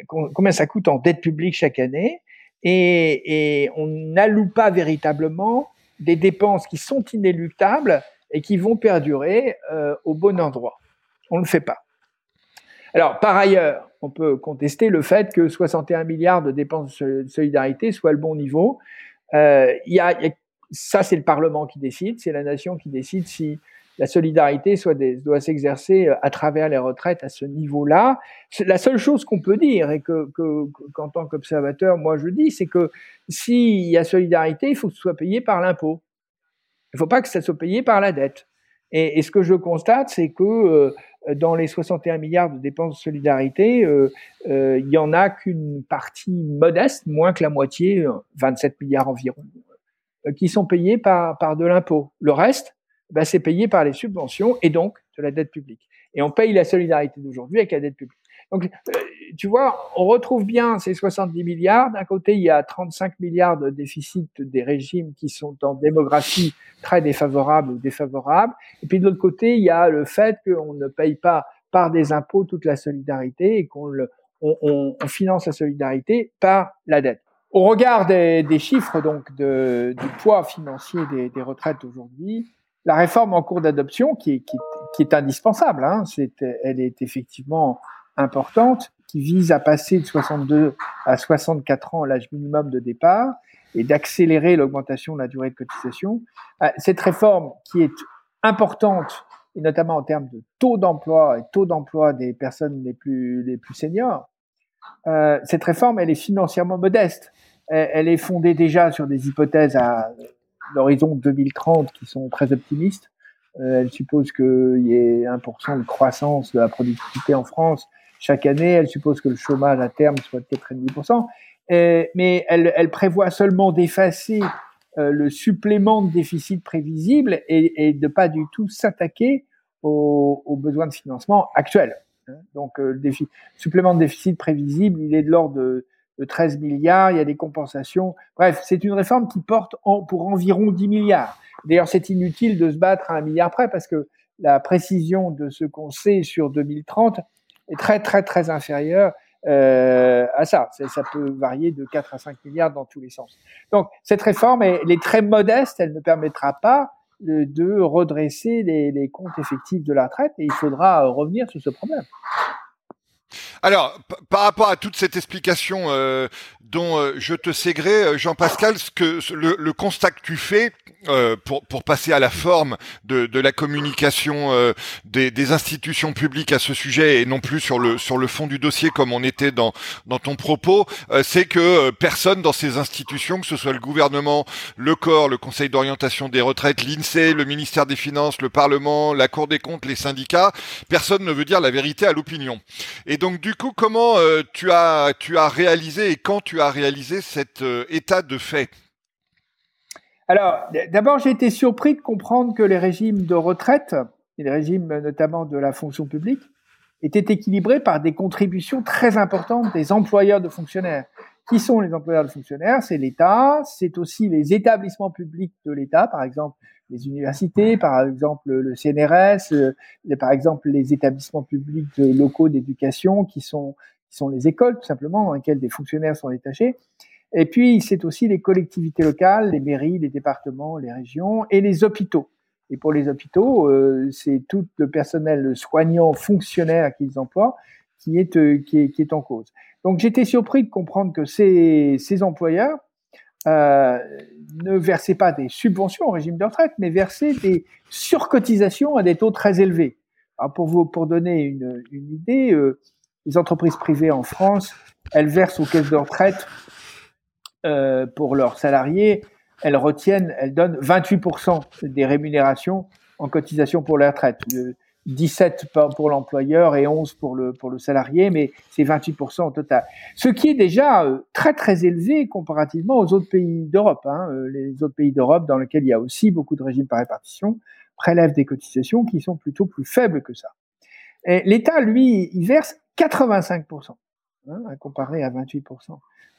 Combien ça coûte en dette publique chaque année et on n'alloue pas véritablement des dépenses qui sont inéluctables et qui vont perdurer euh, au bon endroit. On ne le fait pas. Alors, par ailleurs, on peut contester le fait que 61 milliards de dépenses de solidarité soit le bon niveau. Euh, y a, ça, c'est le Parlement qui décide, c'est la nation qui décide si la solidarité doit s'exercer euh, à travers les retraites à ce niveau-là. La seule chose qu'on peut dire et que, qu'en tant qu'observateur, moi je dis, c'est que s'il y a solidarité, il faut que ce soit payé par l'impôt. Il ne faut pas que ça soit payé par la dette. Et, et ce que je constate, c'est que euh, dans les 61 milliards de dépenses de solidarité, euh, euh, il y en a qu'une partie modeste, moins que la moitié, 27 milliards environ, euh, qui sont payés par, par de l'impôt. Le reste, ben, c'est payé par les subventions et donc de la dette publique. Et on paye la solidarité d'aujourd'hui avec la dette publique. Euh, tu vois, on retrouve bien ces 70 milliards. D'un côté, il y a 35 milliards de déficit des régimes qui sont en démographie très défavorable ou défavorable. Et puis de l'autre côté, il y a le fait qu'on ne paye pas par des impôts toute la solidarité et qu'on on, on, on, finance la solidarité par la dette. Au regard des, des chiffres donc de, du poids financier des, des retraites aujourd'hui, la réforme en cours d'adoption, qui est, qui, qui est indispensable, hein, c'est, elle est effectivement importante qui vise à passer de 62 à 64 ans l'âge minimum de départ et d'accélérer l'augmentation de la durée de cotisation. Euh, cette réforme qui est importante, et notamment en termes de taux d'emploi et taux d'emploi des personnes les plus, les plus seniors, euh, cette réforme, elle est financièrement modeste. Elle, elle, est fondée déjà sur des hypothèses à l'horizon 2030 qui sont très optimistes. Euh, elle suppose qu'il y ait 1% de croissance de la productivité en France chaque année. Elle suppose que le chômage à terme soit de 4,5%. Euh, mais elle, prévoit seulement d'effacer euh, le supplément de déficit prévisible et, et de pas du tout s'attaquer aux, besoins de financement actuels. Hein. Donc, euh, le supplément de déficit prévisible, il est de l'ordre de, de, 13 milliards. Il y a des compensations. Bref, c'est une réforme qui porte pour environ 10 milliards. D'ailleurs, c'est inutile de se battre à un milliard près parce que la précision de ce qu'on sait sur 2030 est très très très inférieur euh, à ça. ça. peut varier de 4 à 5 milliards dans tous les sens. Donc cette réforme, elle, est très modeste, elle ne permettra pas de, de redresser les, les, comptes effectifs de la retraite et il faudra revenir sur ce problème. Alors, par rapport à toute cette explication euh, dont euh, je te sais euh, Jean-Pascal, ce que le, le, constat que tu fais euh, pour, pour passer à la forme de, de la communication euh, des, des, institutions publiques à ce sujet et non plus sur le sur le fond du dossier comme on était dans dans ton propos, c'est que personne dans ces institutions, que ce soit le gouvernement, le corps, le Conseil d'orientation des retraites, l'INSEE, le ministère des Finances, le Parlement, la Cour des comptes, les syndicats, personne ne veut dire la vérité à l'opinion. Et donc du coup, comment euh, tu as tu as réalisé et quand tu as réalisé cet euh, état de fait? Alors, d'abord, j'ai été surpris de comprendre que les régimes de retraite, et les régimes notamment de la fonction publique, étaient équilibrés par des contributions très importantes des employeurs de fonctionnaires. Qui sont les employeurs de fonctionnaires? C'est l'État, c'est aussi les établissements publics de l'État, par exemple les universités, par exemple le CNRS, euh, par exemple les établissements publics locaux d'éducation qui sont, les écoles tout simplement dans lesquelles des fonctionnaires sont détachés. Et puis c'est aussi les collectivités locales, les mairies, les départements, les régions et les hôpitaux. Et pour les hôpitaux, euh, c'est tout le personnel soignant, fonctionnaire qu'ils emploient qui est, euh, en cause. Donc j'étais surpris de comprendre que ces, ces employeurs euh, ne versaient pas des subventions au régime de retraite, mais versaient des surcotisations à des taux très élevés. Alors pour vous, pour donner une, une idée, euh, les entreprises privées en France, elles versent aux caisses de retraite euh, pour leurs salariés elles retiennent, elles donnent 28% des rémunérations en cotisation pour la retraite. 17 pour l'employeur et 11 pour le, pour le salarié, mais c'est 28% au total. Ce qui est déjà euh, très très élevé comparativement aux autres pays d'Europe. Hein. Euh, les autres pays d'Europe dans lesquels il y a aussi beaucoup de régimes par répartition prélèvent des cotisations qui sont plutôt plus faibles que ça. L'État, lui, il verse 85%, hein, à comparer à 28%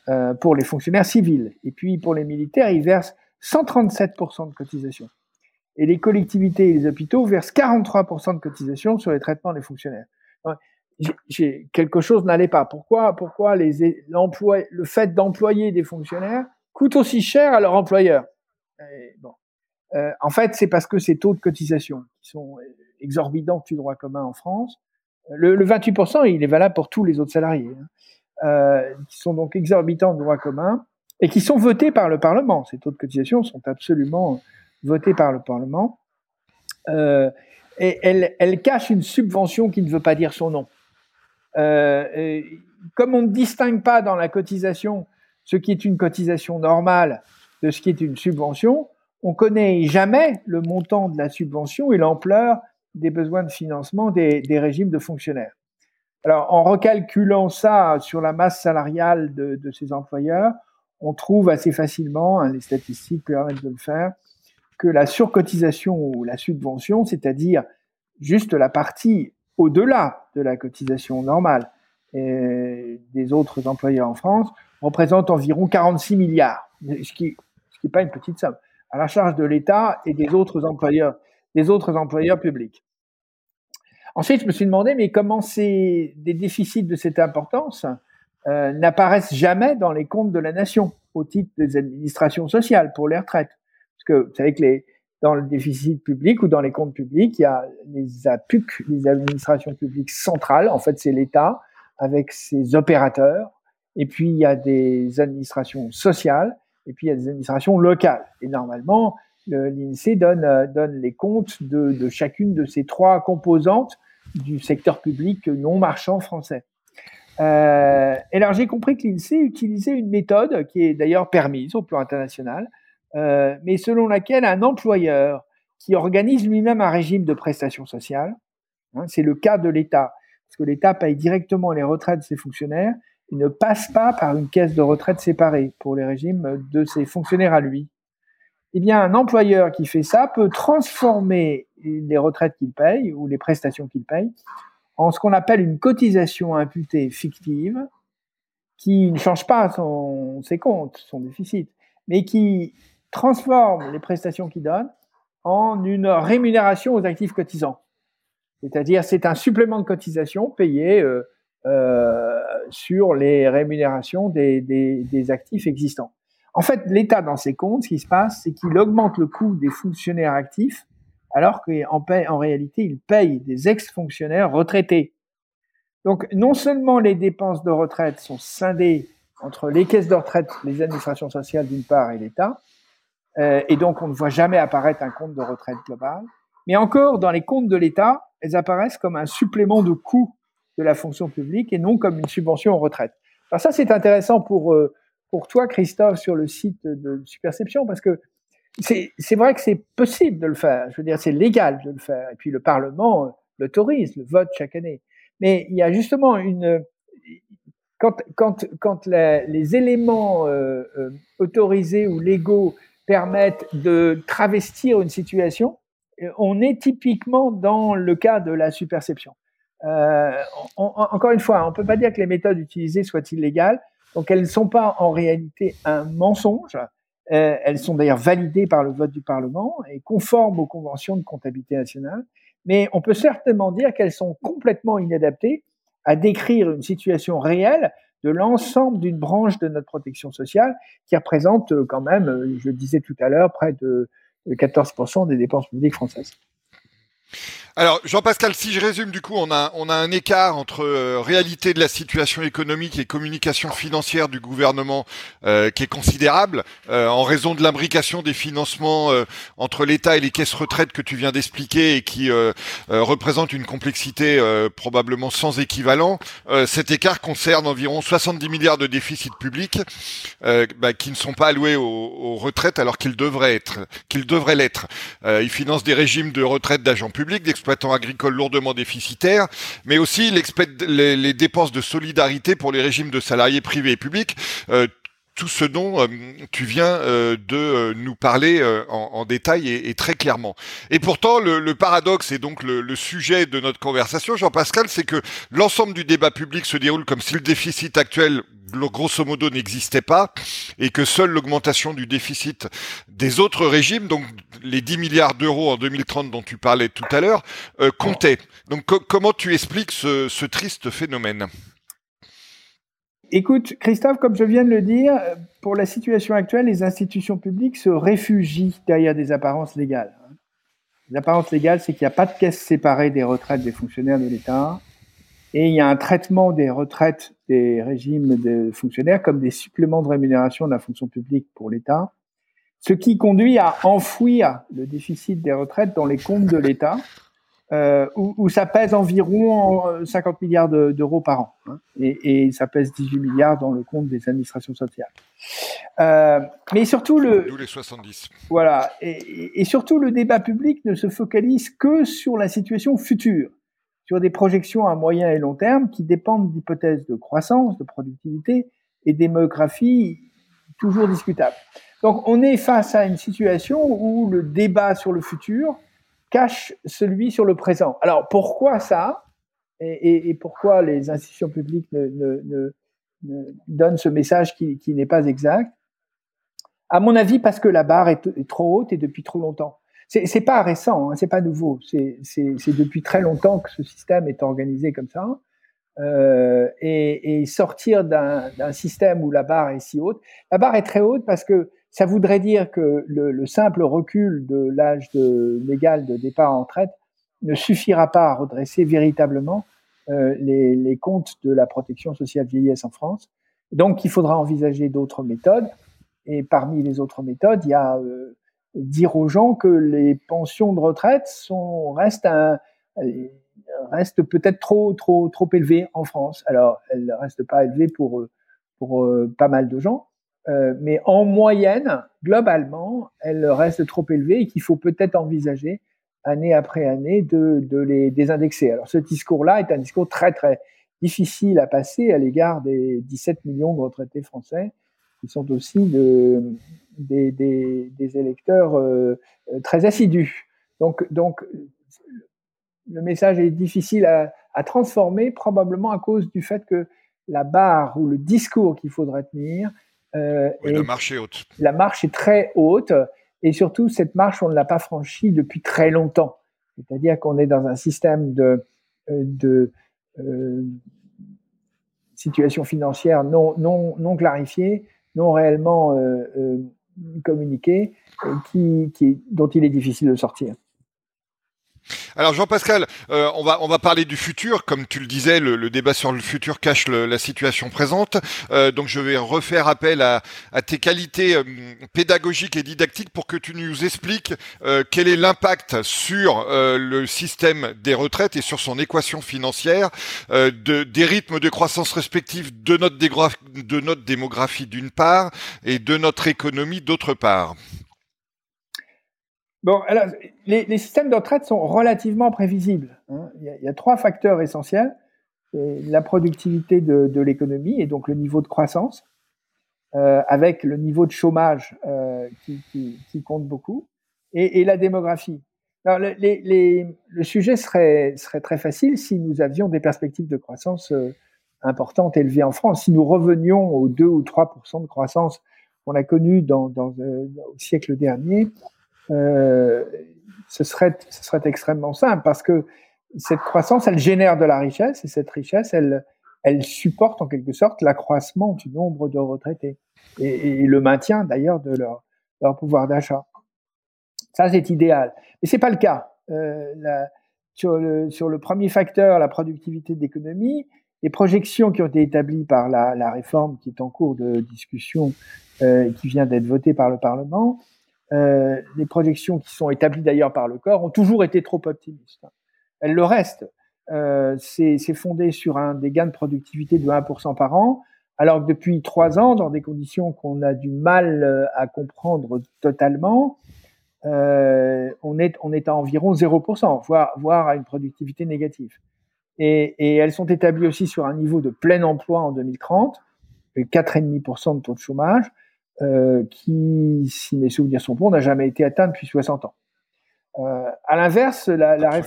euh, pour les fonctionnaires civils. Et puis pour les militaires, il verse 137% de cotisations et les collectivités et les hôpitaux versent 43% de cotisation sur les traitements des fonctionnaires. Quelque chose n'allait pas. Pourquoi, pourquoi le fait d'employer des fonctionnaires coûte aussi cher à leur employeur? Euh, En fait, c'est parce que ces taux de cotisation qui sont exorbitants du droit commun en France, le, le 28%, il est valable pour tous les autres salariés, hein, euh, qui sont donc exorbitants de droit commun et qui sont votés par le Parlement. Ces taux de cotisation sont absolument votée par le Parlement, euh, elle, cache une subvention qui ne veut pas dire son nom. Euh, comme on ne distingue pas dans la cotisation ce qui est une cotisation normale de ce qui est une subvention, on connaît jamais le montant de la subvention et l'ampleur des besoins de financement des, régimes de fonctionnaires. Alors, en recalculant ça sur la masse salariale de, de ces employeurs, on trouve assez facilement, hein, les statistiques permettent de le faire, que la surcotisation ou la subvention, c'est-à-dire juste la partie au-delà de la cotisation normale des autres employeurs en France, représente environ 46 milliards, ce qui n'est pas une petite somme, à la charge de l'État et des autres employeurs, des autres employeurs publics. Ensuite, je me suis demandé, mais comment ces, des déficits de cette importance euh, n'apparaissent jamais dans les comptes de la nation au titre des administrations sociales pour les retraites? Parce que vous savez que dans le déficit public ou dans les comptes publics, il y a les APUC, les administrations publiques centrales. En fait, c'est l'État avec ses opérateurs. Et puis, il y a des administrations sociales. Et puis, il y a des administrations locales. Et normalement, l'INSEE donne, euh, donne les comptes de, de, chacune de ces trois composantes du secteur public non marchand français. Euh, et alors, j'ai compris que l'INSEE utilisait une méthode qui est d'ailleurs permise au plan international, euh, mais selon laquelle un employeur qui organise lui-même un régime de prestations sociales, hein, c'est le cas de l'État, parce que l'État paye directement les retraites de ses fonctionnaires, il ne passe pas par une caisse de retraite séparée pour les régimes de ses fonctionnaires à lui. Eh bien, un employeur qui fait ça peut transformer les retraites qu'il paye ou les prestations qu'il paye en ce qu'on appelle une cotisation imputée fictive qui ne change pas ses comptes, son déficit, mais qui transforme les prestations qu'il donne en une rémunération aux actifs cotisants. C'est-à-dire, c'est un supplément de cotisation payé euh, euh, sur les rémunérations des, des, actifs existants. En fait, l'État, dans ses comptes, ce qui se passe, c'est qu'il augmente le coût des fonctionnaires actifs, alors qu'en en réalité, il paye des ex-fonctionnaires retraités. Donc, non seulement les dépenses de retraite sont scindées entre les caisses de retraite, les administrations sociales d'une part et l'État, et donc on ne voit jamais apparaître un compte de retraite global. Mais encore, dans les comptes de l'État, elles apparaissent comme un supplément de coût de la fonction publique et non comme une subvention en retraite. Alors ça, c'est intéressant pour, euh, pour toi, Christophe, sur le site de Superception, parce que c'est vrai que c'est possible de le faire. Je veux dire, c'est légal de le faire. Et puis le Parlement euh, l'autorise, le vote chaque année. Mais il y a justement une... Quand, quand, quand les, éléments euh, autorisés ou légaux permettent de travestir une situation, euh, on est typiquement dans le cas de la superception. Euh, encore une fois, on ne peut pas dire que les méthodes utilisées soient illégales, donc elles ne sont pas en réalité un mensonge. Euh, elles sont d'ailleurs validées par le vote du Parlement et conformes aux conventions de comptabilité nationale, mais on peut certainement dire qu'elles sont complètement inadaptées à décrire une situation réelle de l'ensemble d'une branche de notre protection sociale qui représente euh, quand même, euh, je le disais tout à l'heure, près de 14% des dépenses publiques françaises. Alors Jean-Pascal, si je résume, du coup, on a un écart entre euh, réalité de la situation économique et communication financière du gouvernement euh, qui est considérable euh, en raison de l'imbrication des financements entre l'État et les caisses retraites que tu viens d'expliquer et qui représente une complexité probablement sans équivalent. cet écart concerne environ 70 milliards de déficit public bah, qui ne sont pas alloués aux, aux retraites alors qu'ils devraient être qu'ils devraient l'être. ils financent des régimes de retraite d'agents publics, exploitants agricoles lourdement déficitaires, mais aussi les, dépenses de solidarité pour les régimes de salariés privés et publics. Euh, tout ce dont euh, tu viens euh, de nous parler en, détail et, très clairement. Et pourtant, le, paradoxe et donc le, sujet de notre conversation, Jean-Pascal, c'est que l'ensemble du débat public se déroule comme si le déficit actuel grosso modo n'existait pas et que seule l'augmentation du déficit des autres régimes, donc les 10 milliards d'euros en 2030 dont tu parlais tout à l'heure, euh, comptait. Donc comment tu expliques ce, triste phénomène? Écoute, Christophe, comme je viens de le dire, pour la situation actuelle, les institutions publiques se réfugient derrière des apparences légales. Les apparences légales, c'est qu'il n'y a pas de caisse séparée des retraites des fonctionnaires de l'État. Et il y a un traitement des retraites des régimes de fonctionnaires comme des suppléments de rémunération de la fonction publique pour l'État, ce qui conduit à enfouir le déficit des retraites dans les comptes de l'État, euh, où, ça pèse environ 50 euh, milliards d'euros par an, hein, et, et, ça pèse 18 milliards dans le compte des administrations sociales. Euh, mais surtout le, les 70. Voilà, et, et surtout le débat public ne se focalise que sur la situation future sur des projections à moyen et long terme qui dépendent d'hypothèses de croissance, de productivité et démographie toujours discutables. Donc on est face à une situation où le débat sur le futur cache celui sur le présent. Alors pourquoi ça et, pourquoi les institutions publiques ne, ne, ne, donnent ce message qui, n'est pas exact? À mon avis, parce que la barre est, trop haute et depuis trop longtemps c'est pas récent, hein, c'est pas nouveau. C'est depuis très longtemps que ce système est organisé comme ça. Euh, et, sortir d'un système où la barre est si haute. La barre est très haute parce que ça voudrait dire que le, le simple recul de l'âge légal de départ en retraite ne suffira pas à redresser véritablement euh, les, les, comptes de la protection sociale vieillesse en France. Donc, il faudra envisager d'autres méthodes. Et parmi les autres méthodes, il y a euh, dire aux gens que les pensions de retraite sont restent un, restent peut-être trop trop trop élevées en France. Alors elles ne restent pas élevées pour pour euh, pas mal de gens, euh, mais en moyenne, globalement, elles restent trop élevées et qu'il faut peut-être envisager année après année de, de les désindexer. Alors ce discours-là est un discours très très difficile à passer à l'égard des 17 millions de retraités français qui sont aussi de, des, électeurs euh, très assidus. Donc, donc, le message est difficile à, à, transformer, probablement à cause du fait que la barre ou le discours qu'il faudrait tenir. Euh, oui, la marche est haute. La marche est très haute, et surtout, cette marche, on ne l'a pas franchie depuis très longtemps. C'est-à-dire qu'on est dans un système de, euh, de euh, situation financière non, non, non clarifiée, non réellement euh, communiqué, qui, qui, dont il est difficile de sortir. Alors Jean-Pascal, euh, on va on va parler du futur, comme tu le disais, le, débat sur le futur cache la situation présente. Euh, donc je vais refaire appel à, tes qualités euh, pédagogiques et didactiques pour que tu nous expliques quel est l'impact sur le système des retraites et sur son équation financière de, des rythmes de croissance respectifs de notre démographie d'une part et de notre économie d'autre part. Bon, alors, les, systèmes de retraite sont relativement prévisibles. Hein. Il, y a, trois facteurs essentiels. La productivité de, l'économie et donc le niveau de croissance, euh, avec le niveau de chômage euh, qui, compte beaucoup, et, la démographie. Alors, le sujet serait, très facile si nous avions des perspectives de croissance euh, importantes, élevées en France. Si nous revenions aux 2 ou 3% de croissance qu'on a connu dans, dans, euh, au siècle dernier, euh, ce, serait, ce serait extrêmement simple parce que cette croissance, elle génère de la richesse et cette richesse, elle, elle supporte en quelque sorte l'accroissement du nombre de retraités et, le maintien d'ailleurs de leur, leur pouvoir d'achat. Ça, c'est idéal. Mais c'est pas le cas. Euh, la, sur le, sur le premier facteur, la productivité de l'économie, les projections qui ont été établies par la, la réforme qui est en cours de discussion, euh, qui vient d'être votée par le Parlement, euh, les projections qui sont établies d'ailleurs par le corps ont toujours été trop optimistes. Elles le restent. Euh, c'est fondé sur un, des gains de productivité de 1% par an, alors que depuis trois ans, dans des conditions qu'on a du mal euh, à comprendre totalement, euh, on, est, à environ 0%, voire, à une productivité négative. Et, elles sont établies aussi sur un niveau de plein emploi en 2030, 4,5% de taux de chômage, euh, qui, si mes souvenirs sont bons, n'a jamais été atteint depuis 60 ans. Euh, à l'inverse, la, la,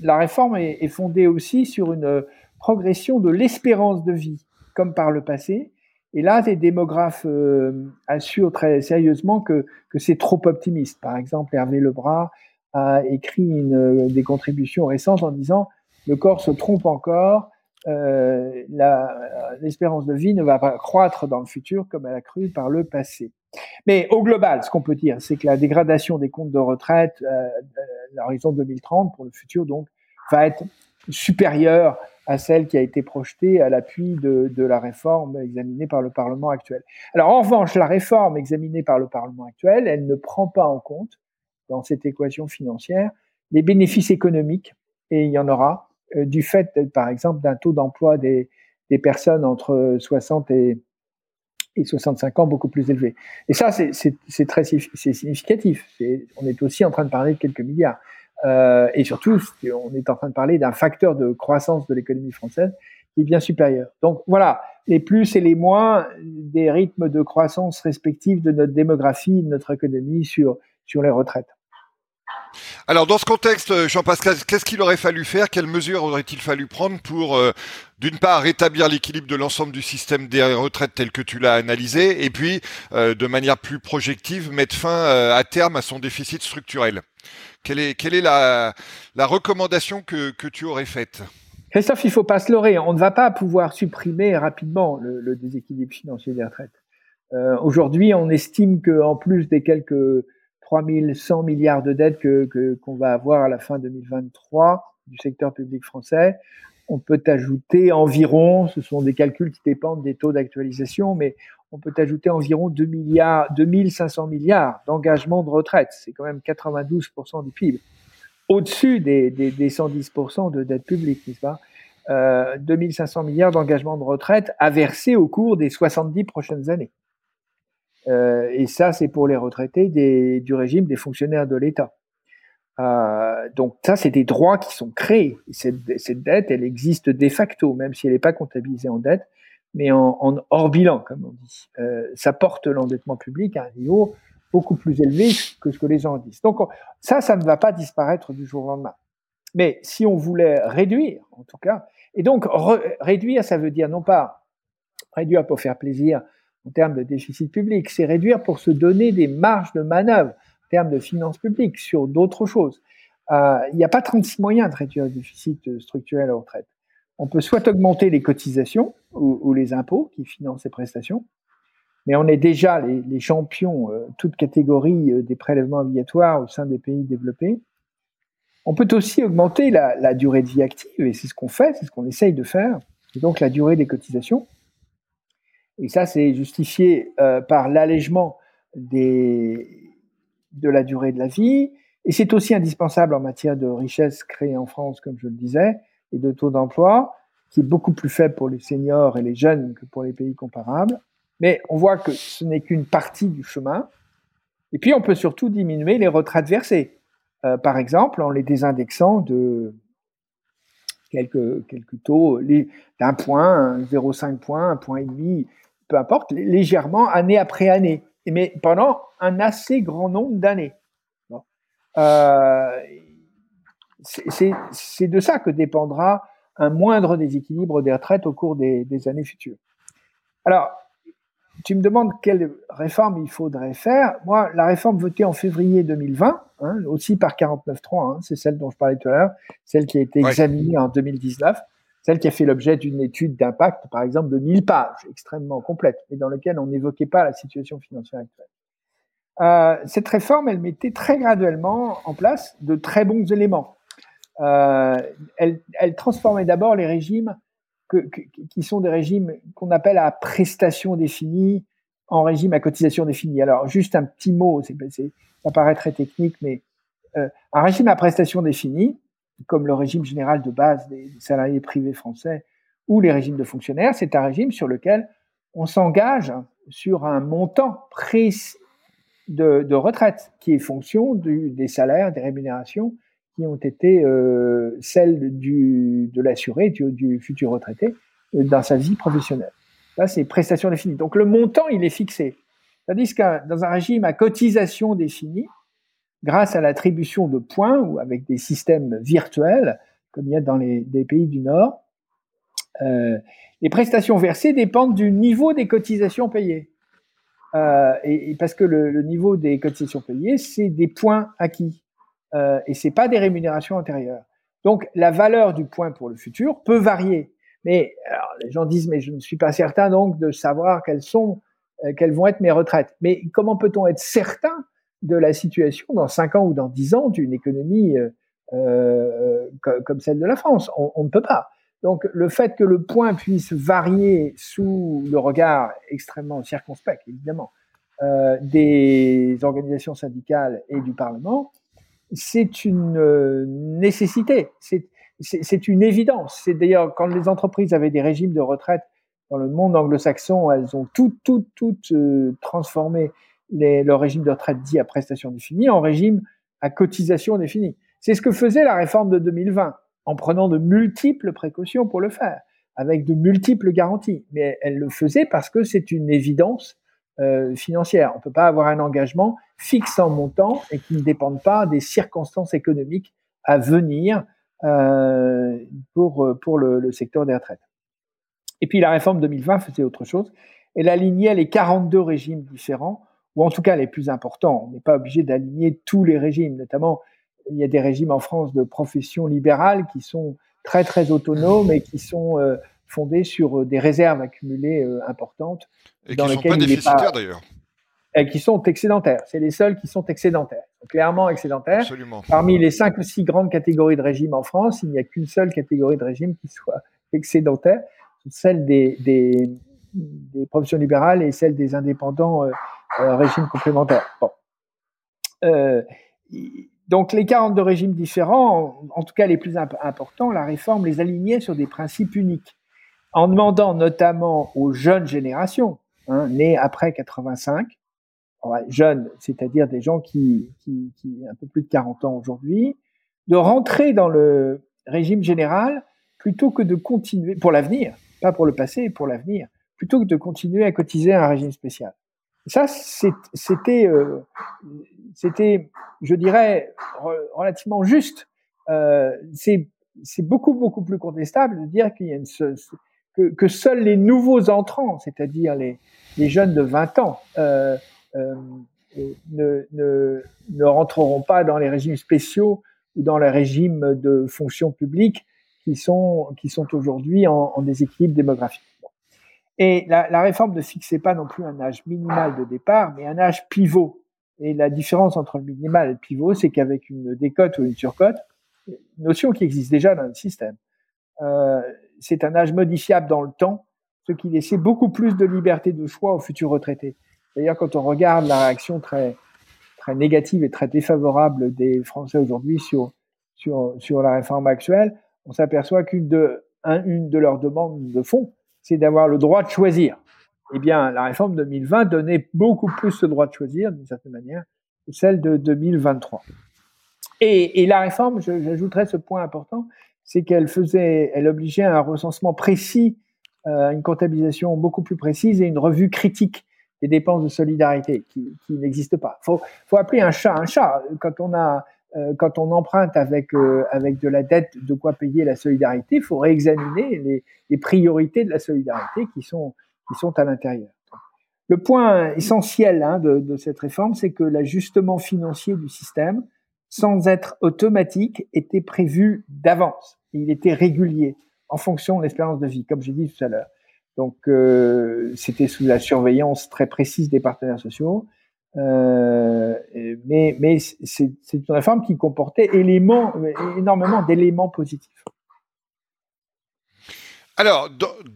la, réforme est, est, fondée aussi sur une progression de l'espérance de vie, comme par le passé. Et là, les démographes euh, assurent très sérieusement que, que c'est trop optimiste. Par exemple, Hervé Lebras a écrit une, des contributions récentes en disant le corps se trompe encore, euh, l'espérance de vie ne va pas croître dans le futur comme elle a cru par le passé. Mais au global, ce qu'on peut dire, c'est que la dégradation des comptes de retraite euh, à l'horizon 2030 pour le futur, donc, va être supérieure à celle qui a été projetée à l'appui de, de, la réforme examinée par le Parlement actuel. Alors en revanche, la réforme examinée par le Parlement actuel, elle ne prend pas en compte dans cette équation financière les bénéfices économiques, et il y en aura, euh, du fait, par exemple, d'un taux d'emploi des, personnes entre 60 et et 65 ans beaucoup plus élevés. Et ça, c'est très significatif. on est aussi en train de parler de quelques milliards. Euh, et surtout, on est en train de parler d'un facteur de croissance de l'économie française qui est bien supérieur. Donc voilà, les plus et les moins des rythmes de croissance respectifs de notre démographie, de notre économie sur les retraites. Alors dans ce contexte, Jean-Pascal, qu'est-ce qu'il aurait fallu faire? Quelles mesures aurait-il fallu prendre pour, euh, d'une part, rétablir l'équilibre de l'ensemble du système des retraites tel que tu l'as analysé, et puis, euh, de manière plus projective, mettre fin euh, à terme à son déficit structurel? Quelle est, la, recommandation que, tu aurais faite? Christophe, il faut pas se leurrer. On ne va pas pouvoir supprimer rapidement le, le déséquilibre financier des retraites. Aujourd'hui, on estime qu'en plus des quelques 3100 milliards de dettes que, qu'on va avoir à la fin 2023 du secteur public français. On peut ajouter environ, ce sont des calculs qui dépendent des taux d'actualisation, mais on peut ajouter environ 2 milliards, 2500 milliards d'engagements de retraite. C'est quand même 92% du PIB. Au-dessus des, des, des 110% de dette publique, n'est-ce pas? Euh, 2500 milliards d'engagements de retraite à verser au cours des 70 prochaines années. Euh, et ça, c'est pour les retraités du régime des fonctionnaires de l'État. Euh, donc ça, c'est des droits qui sont créés. Cette, cette, dette, elle existe de facto, même si elle n'est pas comptabilisée en dette, mais en, en hors bilan, comme on dit. Euh, ça porte l'endettement public à un niveau beaucoup plus élevé que ce que les gens disent. Donc ça, ça ne va pas disparaître du jour au lendemain. Mais si on voulait réduire, en tout cas, et donc réduire, ça veut dire non pas réduire pour faire plaisir en termes de déficit public, c'est réduire pour se donner des marges de manœuvre en termes de finances publiques sur d'autres choses. Euh, il n'y a pas 36 moyens de réduire le déficit structurel à retraite. On peut soit augmenter les cotisations ou, les impôts qui financent ces prestations, mais on est déjà les, champions, euh, toutes catégories euh, des prélèvements obligatoires au sein des pays développés. On peut aussi augmenter la durée de vie active, et c'est ce qu'on fait, c'est ce qu'on essaye de faire, et donc la durée des cotisations. Et ça, c'est justifié euh, par l'allègement de la durée de la vie. Et c'est aussi indispensable en matière de richesse créée en France, comme je le disais, et de taux d'emploi, qui est beaucoup plus faible pour les seniors et les jeunes que pour les pays comparables. Mais on voit que ce n'est qu'une partie du chemin. Et puis, on peut surtout diminuer les retraites versées. Euh, par exemple, en les désindexant de quelques, quelques taux, d'un point, 0,5 points, un point et demi, peu importe, légèrement année après année, mais pendant un assez grand nombre d'années. Euh, c'est de ça que dépendra un moindre déséquilibre des retraites au cours des, des, années futures. Alors, tu me demandes quelle réforme il faudrait faire. Moi, la réforme votée en février 2020, hein, aussi par 49.3, hein, c'est celle dont je parlais tout à l'heure, celle qui a été examinée en 2019, celle qui a fait l'objet d'une étude d'impact, par exemple, de 1000 pages, extrêmement complète, mais dans laquelle on n'évoquait pas la situation financière actuelle. Euh, cette réforme, elle mettait très graduellement en place de très bons éléments. elle, elle, transformait d'abord les régimes que, qui sont des régimes qu'on appelle à prestation définie en régime à cotisation définie. Alors, juste un petit mot, c'est, ça paraît très technique, mais euh, un régime à prestation définie, comme le régime général de base des salariés privés français ou les régimes de fonctionnaires, c'est un régime sur lequel on s'engage sur un montant précis de, retraite qui est fonction des salaires, des rémunérations qui ont été euh, celles du, de l'assuré, du, futur retraité, euh, dans sa vie professionnelle. Là, c'est prestation définie. Donc le montant, il est fixé. Tandis que dans un régime à cotisation définie, grâce à l'attribution de points ou avec des systèmes virtuels, comme il y a dans les, pays du Nord, euh, les prestations versées dépendent du niveau des cotisations payées. Euh, et, parce que le, niveau des cotisations payées, c'est des points acquis euh, et c'est pas des rémunérations antérieures. Donc la valeur du point pour le futur peut varier. Mais les gens disent mais je ne suis pas certain donc de savoir quelles sont euh, quelles vont être mes retraites. Mais comment peut-on être certain de la situation dans 5 ans ou dans 10 ans d'une économie euh, euh comme celle de la France on, ne peut pas. Donc le fait que le point puisse varier sous le regard extrêmement circonspect, évidemment, euh, des organisations syndicales et du Parlement, c'est une nécessité, c'est une évidence. C'est d'ailleurs quand les entreprises avaient des régimes de retraite dans le monde anglo-saxon, elles ont toutes, toutes euh, transformé les, leur régime de retraite dit à prestation définie en régime à cotisation définie. C'est ce que faisait la réforme de 2020, en prenant de multiples précautions pour le faire, avec de multiples garanties. Mais elle le faisait parce que c'est une évidence euh, financière. On ne peut pas avoir un engagement fixe en montant et qui ne dépende pas des circonstances économiques à venir euh, pour, pour le, le secteur des retraites. Et puis la réforme 2020 faisait autre chose. Elle alignait les 42 régimes différents, ou en tout cas les plus importants. On n'est pas obligé d'aligner tous les régimes, notamment il y a des régimes en France de profession libérale qui sont très très autonomes et qui sont euh, fondés sur euh, des réserves accumulées euh, importantes. Et dans qui ne sont pas déficitaires d'ailleurs. Et qui sont excédentaires. C'est les seuls qui sont excédentaires. Clairement excédentaires. Absolument. Parmi les cinq ou six grandes catégories de régimes en France, il n'y a qu'une seule catégorie de régime qui soit excédentaire celle des, des, des, professions libérales et celle des indépendants euh, euh régimes complémentaires. Bon. Euh, donc les 42 régimes différents, en, tout cas les plus importants, la réforme les alignait sur des principes uniques, en demandant notamment aux jeunes générations, hein, nées après 85, jeunes, c'est-à-dire des gens qui, qui, qui un peu plus de 40 ans aujourd'hui, de rentrer dans le régime général plutôt que de continuer, pour l'avenir, pas pour le passé, pour l'avenir, plutôt que de continuer à cotiser un régime spécial. Ça, c'était, euh, c'était, je dirais, relativement juste. Euh, c'est, beaucoup, beaucoup plus contestable de dire qu'il y a une, que, que, seuls les nouveaux entrants, c'est-à-dire les, les, jeunes de 20 ans, euh, euh, ne, ne, ne rentreront pas dans les régimes spéciaux ou dans les régimes de fonction publique qui sont, qui sont aujourd'hui en, en, déséquilibre démographique. Et la, réforme ne fixait pas non plus un âge minimal de départ, mais un âge pivot. Et la différence entre le minimal et le pivot, c'est qu'avec une décote ou une surcote, notion qui existe déjà dans le système, euh, c'est un âge modifiable dans le temps, ce qui laissait beaucoup plus de liberté de choix aux futurs retraités. D'ailleurs, quand on regarde la réaction très, très négative et très défavorable des Français aujourd'hui sur, sur, sur la réforme actuelle, on s'aperçoit qu'une de, une de leurs demandes de fond, c'est d'avoir le droit de choisir. Eh bien, la réforme 2020 donnait beaucoup plus ce droit de choisir, d'une certaine manière, que celle de 2023. Et, la réforme, j'ajouterais ce point important, c'est qu'elle faisait, elle obligeait à un recensement précis, euh, une comptabilisation beaucoup plus précise et une revue critique des dépenses de solidarité qui, qui n'existe pas. Faut, faut appeler un chat un chat. Quand on a quand on emprunte avec, euh, avec de la dette de quoi payer la solidarité, il faut réexaminer les, priorités de la solidarité qui sont, qui sont à l'intérieur. Le point essentiel hein, de, de, cette réforme, c'est que l'ajustement financier du système, sans être automatique, était prévu d'avance. Il était régulier en fonction de l'espérance de vie, comme j'ai dit tout à l'heure. Donc, euh, c'était sous la surveillance très précise des partenaires sociaux mais mais c'est une réforme qui comportait énormément d'éléments positifs. Alors,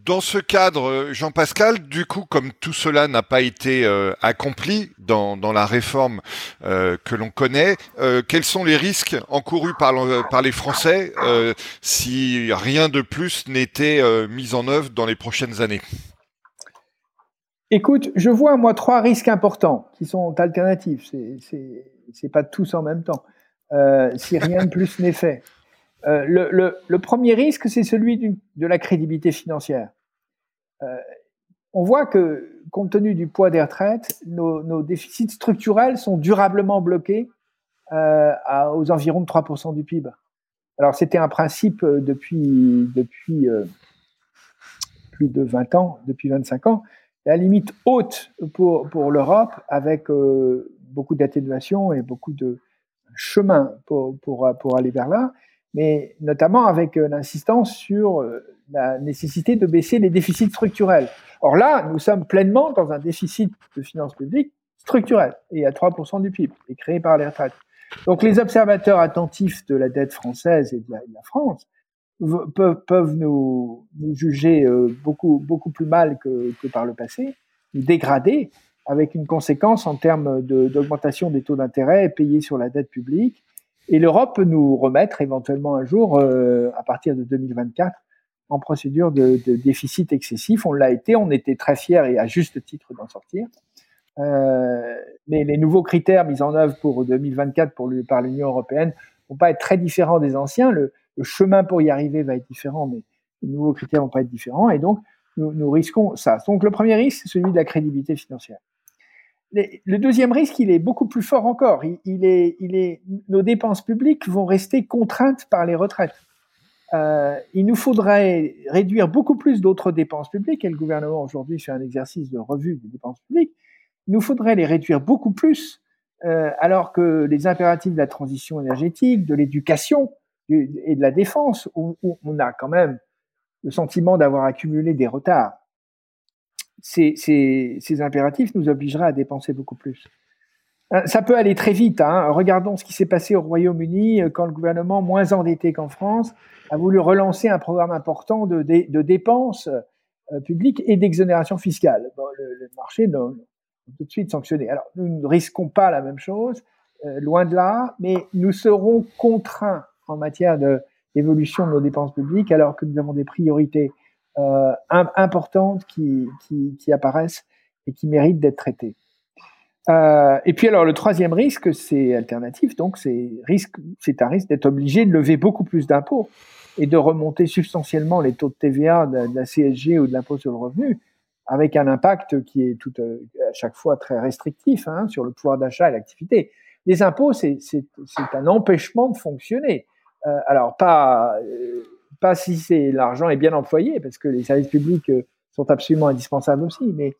dans, ce cadre, Jean-Pascal, du coup, comme tout cela n'a pas été euh, accompli dans, la réforme euh, que l'on connaît, euh, quels sont les risques encourus par les Français si rien de plus n'était mis en œuvre dans les prochaines années? Écoute, je vois moi trois risques importants qui sont alternatifs. C'est pas tous en même temps. si rien de plus n'est fait. Euh, le, premier risque, c'est celui de la crédibilité financière. Euh, on voit que, compte tenu du poids des retraites, nos, déficits structurels sont durablement bloqués euh, aux environs de 3% du PIB. Alors, c'était un principe depuis plus de 20 ans, depuis 25 ans, la limite haute pour, pour l'Europe, avec beaucoup d'atténuation et beaucoup de chemin pour, pour, pour aller vers là mais notamment avec euh, l'insistance sur euh, la nécessité de baisser les déficits structurels. Or là, nous sommes pleinement dans un déficit de finances publiques structurel, et à 3% du PIB, et créé par les retraites. Donc les observateurs attentifs de la dette française et de la, France peuvent, nous, juger euh, beaucoup, beaucoup plus mal que, par le passé, nous dégrader, avec une conséquence en termes d'augmentation des taux d'intérêt payés sur la dette publique, et l'Europe peut nous remettre éventuellement un jour, euh, à partir de 2024, en procédure de, déficit excessif. On l'a été, on était très fiers et à juste titre d'en sortir. Euh, mais les nouveaux critères mis en œuvre pour 2024 pour le, par l'Union européenne vont pas être très différents des anciens. Le, chemin pour y arriver va être différent, mais les nouveaux critères vont pas être différents. Et donc, nous, risquons ça. Donc, le premier risque, c'est celui de la crédibilité financière le deuxième risque, il est beaucoup plus fort encore. Il, est, il est, nos dépenses publiques vont rester contraintes par les retraites. Euh, il nous faudrait réduire beaucoup plus d'autres dépenses publiques, et le gouvernement aujourd'hui fait un exercice de revue des dépenses publiques. Il nous faudrait les réduire beaucoup plus, euh, alors que les impératifs de la transition énergétique, de l'éducation et de la défense, où on a quand même le sentiment d'avoir accumulé des retards, ces, impératifs nous obligeraient à dépenser beaucoup plus. Euh, ça peut aller très vite. Hein. Regardons ce qui s'est passé au Royaume-Uni euh, quand le gouvernement, moins endetté qu'en France, a voulu relancer un programme important de, dépenses euh, publiques et d'exonération fiscale. le, marché l'a tout de suite sanctionné. Alors, nous ne risquons pas la même chose, loin de là, mais nous serons contraints en matière d'évolution de nos dépenses publiques alors que nous avons des priorités euh, importantes qui, apparaissent et qui méritent d'être traitées. Euh, et puis alors le troisième risque, c'est alternatif, donc c'est un risque d'être obligé de lever beaucoup plus d'impôts et de remonter substantiellement les taux de TVA, de, la CSG ou de l'impôt sur le revenu, avec un impact qui est tout euh, à chaque fois très restrictif hein, sur le pouvoir d'achat et l'activité. Les impôts, c'est un empêchement de fonctionner. Euh, alors pas euh, pas si c'est l'argent est bien employé, parce que les services publics euh, sont absolument indispensables aussi, mais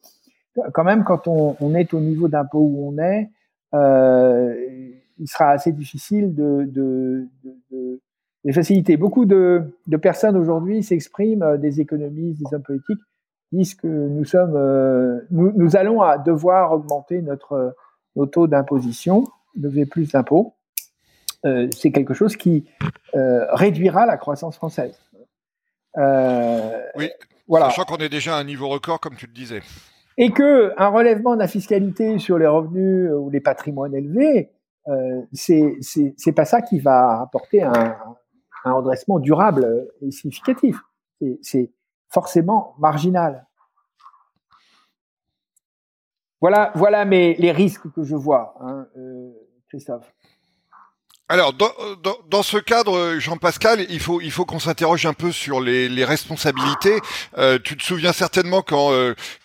quand même, quand on, est au niveau d'impôt où on est, il sera assez difficile de, de, de, faciliter. Beaucoup de, personnes aujourd'hui s'expriment, des économistes, des hommes politiques, disent que nous sommes, nous, nous, allons devoir augmenter notre, nos taux d'imposition, lever plus d'impôts. Euh, c'est quelque chose qui euh, réduira la croissance française. Euh, oui, voilà. sachant qu'on est déjà à un niveau record, comme tu le disais. Et que un relèvement de la fiscalité sur les revenus ou les patrimoines élevés, euh, c'est pas ça qui va apporter un, un redressement durable et significatif. C'est forcément marginal. Voilà, voilà mes, les risques que je vois, hein, euh, Christophe. Alors, dans, dans, ce cadre, Jean-Pascal, il faut, il faut qu'on s'interroge un peu sur les, responsabilités. Euh, tu te souviens certainement qu'en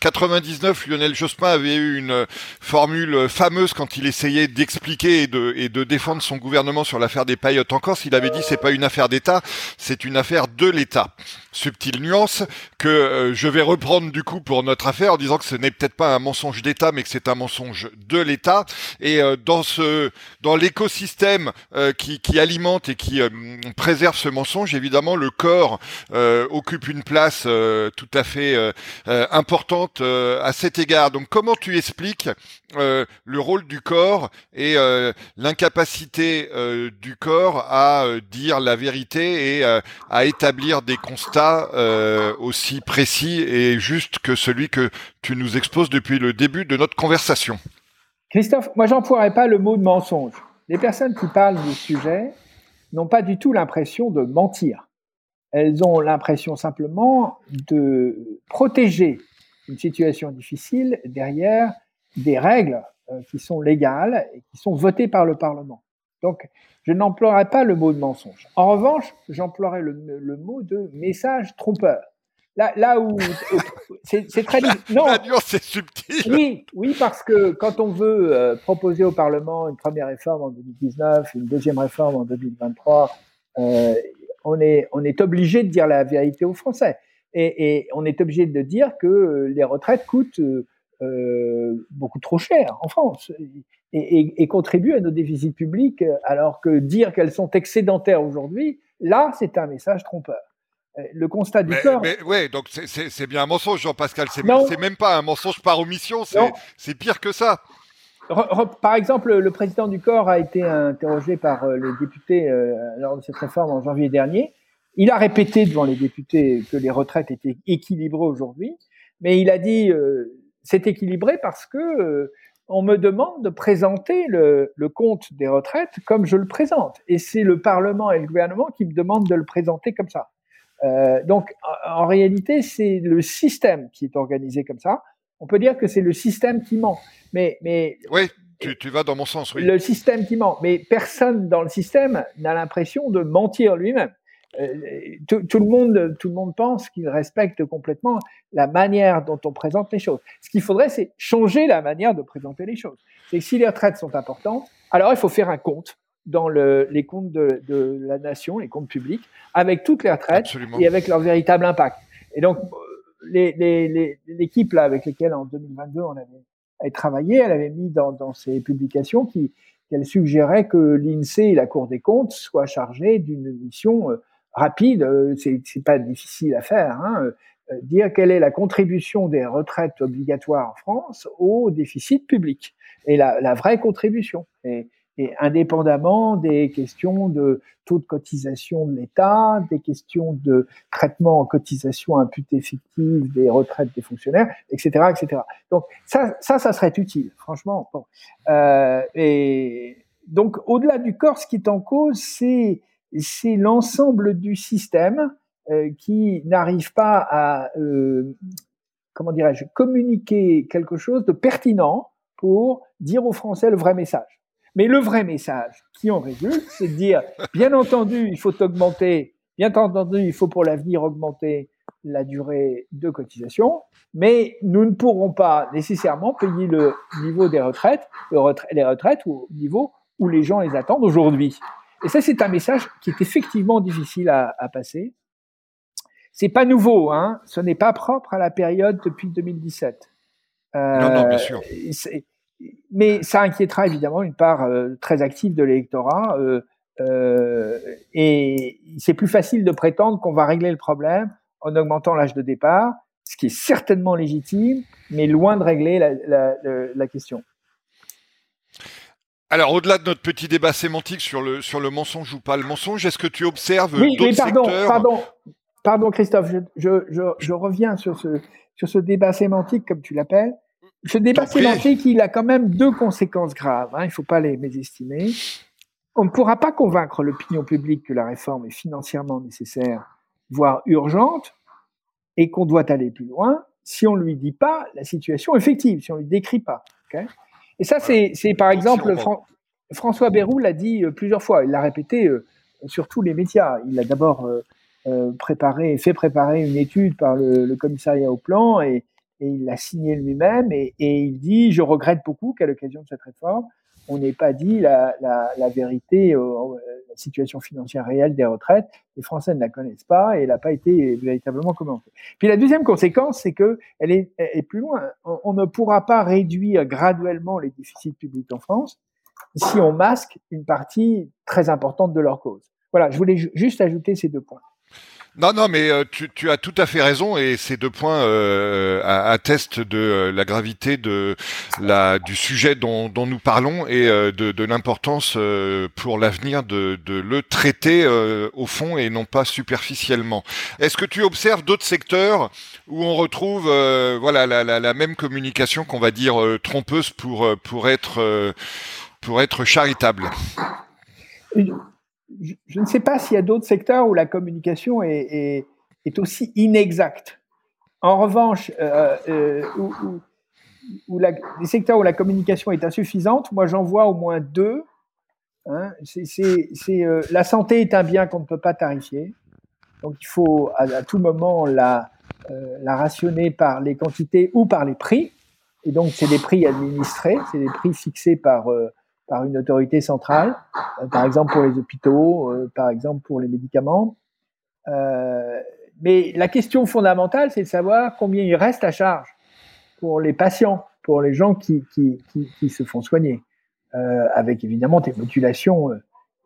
99, euh, Lionel Jospin avait eu une formule fameuse quand il essayait d'expliquer et de, défendre son gouvernement sur l'affaire des paillotes en Corse. Il avait dit c'est pas une affaire d'État, c'est une affaire de l'État. Subtile nuance que euh, je vais reprendre du coup pour notre affaire en disant que ce n'est peut-être pas un mensonge d'État, mais que c'est un mensonge de l'État. Et ce, dans l'écosystème euh, qui, alimente et qui, euh, préserve ce mensonge. Évidemment, le corps occupe une place tout à fait importante à cet égard. Donc, comment tu expliques le rôle du corps et l'incapacité du corps à dire la vérité et à établir des constats aussi précis et justes que celui que tu nous exposes depuis le début de notre conversation? Christophe, moi j'emploierais pas le mot de mensonge. Les personnes qui parlent du sujet n'ont pas du tout l'impression de mentir. Elles ont l'impression simplement de protéger une situation difficile derrière des règles euh, qui sont légales et qui sont votées par le Parlement. Donc, je n'emploierai pas le mot de mensonge. En revanche, j'emploierai le, le, mot de message trompeur. Là, là où c'est très non, c'est subtil. Oui, oui, parce que quand on veut euh, proposer au Parlement une première réforme en 2019, une deuxième réforme en 2023, euh, on est on est obligé de dire la vérité aux Français. Et, et on est obligé de dire que les retraites coûtent euh, beaucoup trop cher en France et, et, et, contribuent à nos déficits publics, alors que dire qu'elles sont excédentaires aujourd'hui, là, c'est un message trompeur le constat du corps. Mais ouais, donc c'est bien un mensonge, Jean-Pascal. C'est même pas un mensonge par omission, c'est pire que ça. Par exemple, le président du corps a été interrogé par euh, les députés euh, lors de cette réforme en janvier dernier. Il a répété devant les députés que les retraites étaient équilibrées aujourd'hui, mais il a dit euh, c'est équilibré parce que on me demande de présenter le, le, compte des retraites comme je le présente, et c'est le Parlement et le gouvernement qui me demandent de le présenter comme ça. Euh, donc, en, réalité, c'est le système qui est organisé comme ça. On peut dire que c'est le système qui ment. Mais, mais oui, tu, tu, vas dans mon sens, oui. Le système qui ment. Mais personne dans le système n'a l'impression de mentir lui-même. Euh, tout, tout, le monde, tout le monde pense qu'il respecte complètement la manière dont on présente les choses. Ce qu'il faudrait, c'est changer la manière de présenter les choses. C'est que si les retraites sont importantes, alors il faut faire un compte dans le, les comptes de, de, la nation, les comptes publics, avec toutes les retraites et avec leur véritable impact. Et donc, l'équipe les, les, là avec lesquelles en 2022 on avait, travaillé, elle avait mis dans, dans ses publications qu'elle suggérait que l'INSEE et la Cour des comptes soient chargés d'une mission euh, rapide. Euh, c'est pas difficile à faire. Hein, euh, dire quelle est la contribution des retraites obligatoires en France au déficit public et la, la vraie contribution. Et, et indépendamment des questions de taux de cotisation de l'État, des questions de traitement en cotisation imputée fictive des retraites des fonctionnaires, etc., etc. Donc ça, ça, ça serait utile, franchement. Euh, et donc au-delà du corps, ce qui est en cause, c'est c'est l'ensemble du système euh, qui n'arrive pas à euh, comment dirais-je communiquer quelque chose de pertinent pour dire aux Français le vrai message. Mais le vrai message qui en résulte, c'est de dire, bien entendu, il faut augmenter, bien entendu, il faut pour l'avenir augmenter la durée de cotisation, mais nous ne pourrons pas nécessairement payer le niveau des retraites, les retraites au niveau où les gens les attendent aujourd'hui. Et ça, c'est un message qui est effectivement difficile à, à passer. C'est pas nouveau, hein. Ce n'est pas propre à la période depuis 2017. Euh, non, non, bien sûr mais ça inquiétera évidemment une part euh, très active de l'électorat. Euh, euh, et c'est plus facile de prétendre qu'on va régler le problème en augmentant l'âge de départ, ce qui est certainement légitime, mais loin de régler la, la, la, question. Alors, au-delà de notre petit débat sémantique sur le, sur le mensonge ou pas le mensonge, est-ce que tu observes oui, d'autres pardon, secteurs Pardon, pardon Christophe, je, je, je, je reviens sur ce, sur ce débat sémantique, comme tu l'appelles. Ce débat sémantique, il a quand même deux conséquences graves. Hein, il ne faut pas les mésestimer. On ne pourra pas convaincre l'opinion publique que la réforme est financièrement nécessaire, voire urgente, et qu'on doit aller plus loin si on ne lui dit pas la situation effective, si on ne lui décrit pas. et ça, c'est par exemple, François Bayrou l'a dit euh, plusieurs fois, il l'a répété euh, sur tous les médias. Il a d'abord euh, préparé, fait préparer une étude par le, le commissariat au plan et, et il l'a signé lui-même et, il dit je regrette beaucoup qu'à l'occasion de cette réforme on n'ait pas dit la, vérité, euh, la situation financière réelle des retraites. Les Français ne la connaissent pas et elle n'a pas été véritablement commentée. Puis la deuxième conséquence, c'est que elle est, plus loin. On, ne pourra pas réduire graduellement les déficits publics en France si on masque une partie très importante de leur cause. voilà, je voulais juste ajouter ces deux points. Non, non, mais euh, tu, as tout à fait raison et ces deux points euh, attestent de euh, la gravité de la du sujet dont, nous parlons et de, l'importance pour l'avenir de, le traiter au fond et non pas superficiellement. Est-ce que tu observes d'autres secteurs où on retrouve voilà la, même communication qu'on va dire trompeuse pour pour être pour être charitable? Je, ne sais pas s'il y a d'autres secteurs où la communication est, aussi inexacte. En revanche, euh, euh, où, les secteurs où la communication est insuffisante, moi j'en vois au moins deux. Hein. euh, la santé est un bien qu'on ne peut pas tarifier. Donc il faut à, tout moment la, la rationner par les quantités ou par les prix. Et donc c'est des prix administrés, c'est des prix fixés par par une autorité centrale, euh, par exemple pour les hôpitaux, euh, par exemple pour les médicaments. Euh, mais la question fondamentale, c'est de savoir combien il reste à charge pour les patients, pour les gens qui, qui, qui, se font soigner, avec évidemment des modulations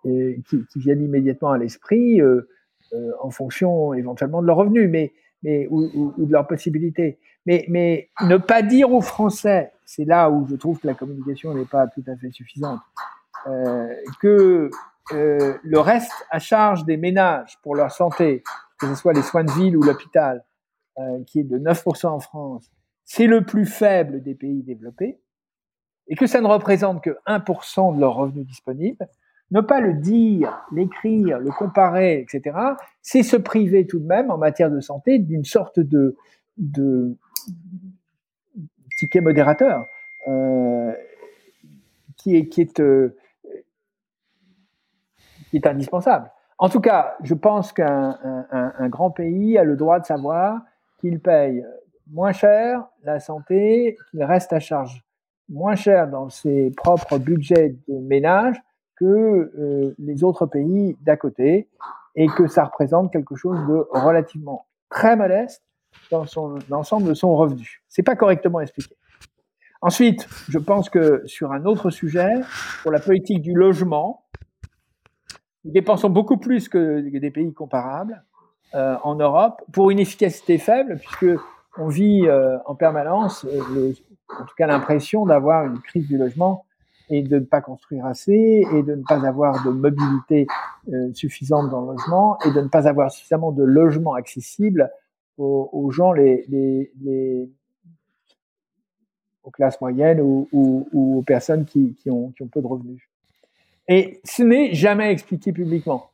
qui, qui, viennent immédiatement à l'esprit en fonction éventuellement de leurs revenus, mais, mais ou, ou de leurs possibilités. Mais, mais ne pas dire aux Français c'est là où je trouve que la communication n'est pas tout à fait suffisante, euh, que euh, le reste à charge des ménages pour leur santé, que ce soit les soins de ville ou l'hôpital, euh, qui est de 9% en France, c'est le plus faible des pays développés, et que ça ne représente que 1% de leurs revenus disponibles, ne pas le dire, l'écrire, le comparer, etc., c'est se priver tout de même en matière de santé d'une sorte de, de, modérateur euh, qui est, euh, qui est indispensable. En tout cas, je pense qu'un un, grand pays a le droit de savoir qu'il paye moins cher la santé, qu'il reste à charge moins cher dans ses propres budgets de ménage que euh, les autres pays d'à côté et que ça représente quelque chose de relativement très modeste dans l'ensemble de son revenu. C'est pas correctement expliqué. Ensuite, je pense que sur un autre sujet, pour la politique du logement, nous dépensons beaucoup plus que des pays comparables euh, en Europe pour une efficacité faible, puisque on vit euh, en permanence, euh, en tout cas l'impression d'avoir une crise du logement et de ne pas construire assez et de ne pas avoir de mobilité suffisante dans le logement et de ne pas avoir suffisamment de logements accessibles aux, gens, les, les, aux classes moyennes ou, aux personnes qui, ont, qui, ont, peu de revenus. Et ce n'est jamais expliqué publiquement.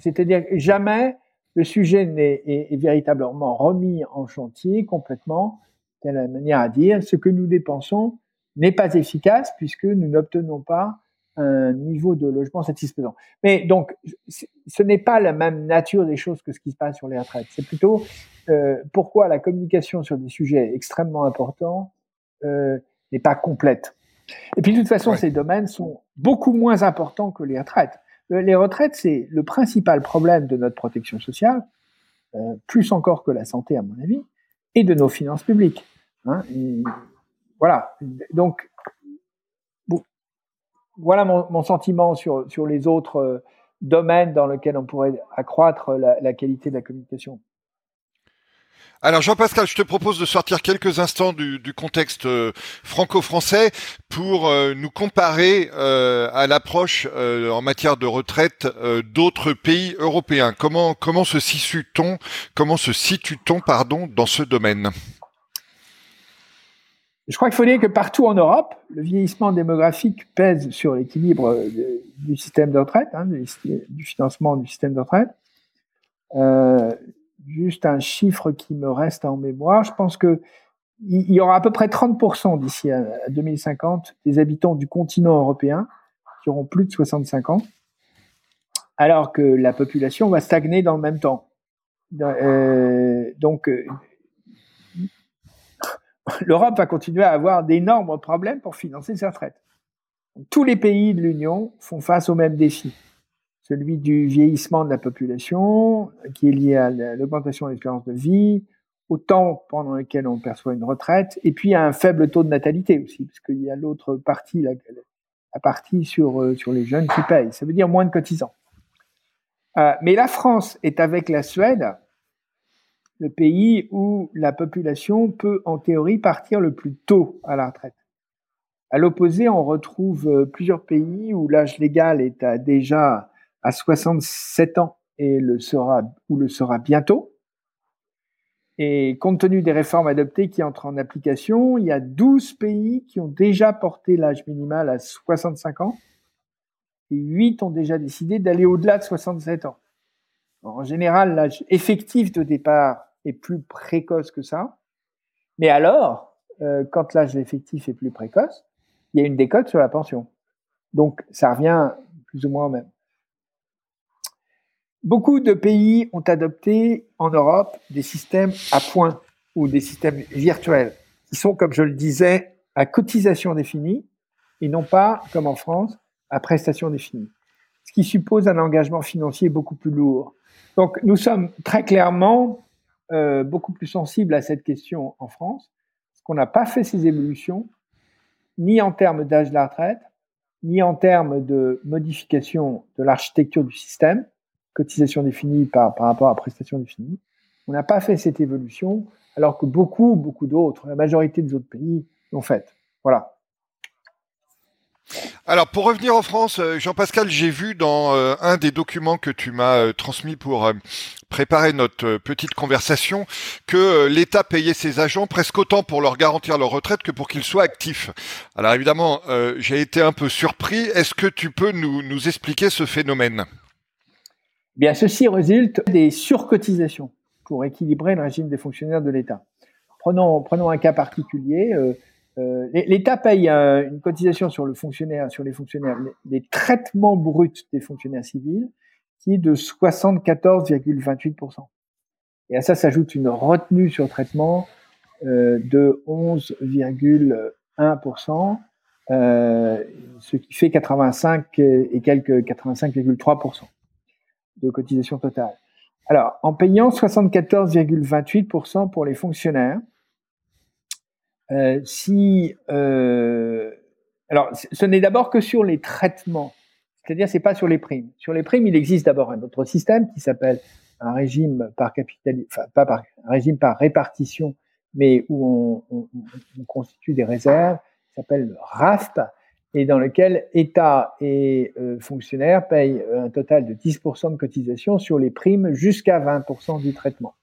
C'est-à-dire jamais le sujet n'est est, véritablement remis en chantier complètement, de la manière à dire ce que nous dépensons n'est pas efficace puisque nous n'obtenons pas un niveau de logement satisfaisant. Mais donc, ce n'est pas la même nature des choses que ce qui se passe sur les retraites. C'est plutôt euh, pourquoi la communication sur des sujets extrêmement importants euh, n'est pas complète. Et puis de toute façon, ces domaines sont beaucoup moins importants que les retraites. Euh, les retraites, c'est le principal problème de notre protection sociale, plus encore que la santé à mon avis, et de nos finances publiques. Hein, voilà. Donc, voilà mon, sentiment sur, sur les autres euh, domaines dans lesquels on pourrait accroître la, qualité de la communication. Alors Jean-Pascal, je te propose de sortir quelques instants du, contexte euh, franco-français pour euh, nous comparer à l'approche en matière de retraite d'autres pays européens. Comment comment se situe-t-on comment se situe-t-on pardon dans ce domaine? Je crois qu'il faut dire que partout en Europe, le vieillissement démographique pèse sur l'équilibre euh, du système de retraite, hein, du, financement du système de retraite. Euh, juste un chiffre qui me reste en mémoire, je pense que il y aura à peu près 30% d'ici à 2050 des habitants du continent européen qui auront plus de 65 ans, alors que la population va stagner dans le même temps. Euh, donc, l'Europe va continuer à avoir d'énormes problèmes pour financer ses retraites. Tous les pays de l'Union font face au même défi, celui du vieillissement de la population, qui est lié à l'augmentation de l'espérance de vie, au temps pendant lequel on perçoit une retraite, et puis à un faible taux de natalité aussi, parce qu'il y a l'autre partie, la, partie sur, euh, les jeunes qui payent. Ça veut dire moins de cotisants. Euh, mais la France est avec la Suède le pays où la population peut en théorie partir le plus tôt à la retraite. À l'opposé, on retrouve euh, plusieurs pays où l'âge légal est à déjà à 67 ans et le sera ou le sera bientôt. Et compte tenu des réformes adoptées qui entrent en application, il y a 12 pays qui ont déjà porté l'âge minimal à 65 ans et 8 ont déjà décidé d'aller au-delà de 67 ans. En général, l'âge effectif de départ est plus précoce que ça. Mais alors, euh, quand l'âge effectif est plus précoce, il y a une décote sur la pension. Donc, ça revient plus ou moins au même. Beaucoup de pays ont adopté en Europe des systèmes à points ou des systèmes virtuels qui sont, comme je le disais, à cotisation définie et non pas, comme en France, à prestation définie. Ce qui suppose un engagement financier beaucoup plus lourd. Donc, nous sommes très clairement euh, beaucoup plus sensibles à cette question en France, parce qu'on n'a pas fait ces évolutions, ni en termes d'âge de la retraite, ni en termes de modification de l'architecture du système, cotisation définie par, par rapport à prestation définie. On n'a pas fait cette évolution, alors que beaucoup, beaucoup d'autres, la majorité des autres pays l'ont faite. Voilà. Alors pour revenir en France, euh, Jean-Pascal, j'ai vu dans euh, un des documents que tu m'as euh, transmis pour préparer notre petite conversation que l'État payait ses agents presque autant pour leur garantir leur retraite que pour qu'ils soient actifs. Alors évidemment, j'ai été un peu surpris. Est-ce que tu peux nous, expliquer ce phénomène? Bien, ceci résulte des surcotisations pour équilibrer le régime des fonctionnaires de l'État. Prenons un cas particulier. Euh, L'État paye euh, une cotisation sur les fonctionnaires, les, traitements bruts des fonctionnaires civils, qui est de 74,28%. Et à ça s'ajoute une retenue sur traitement euh, de 11,1%, euh, ce qui fait 85 et quelques 85,3% de cotisation totale. Alors, en payant 74,28% pour les fonctionnaires, euh, si euh, alors ce n'est d'abord que sur les traitements, c'est-à-dire c'est pas sur les primes. Sur les primes, il existe d'abord un autre système qui s'appelle un régime par capital, enfin pas par un régime par répartition, mais où on, on, on constitue des réserves, qui s'appelle le RAFP, et dans lequel État et euh, fonctionnaires payent un total de 10% de cotisation sur les primes jusqu'à 20% du traitement.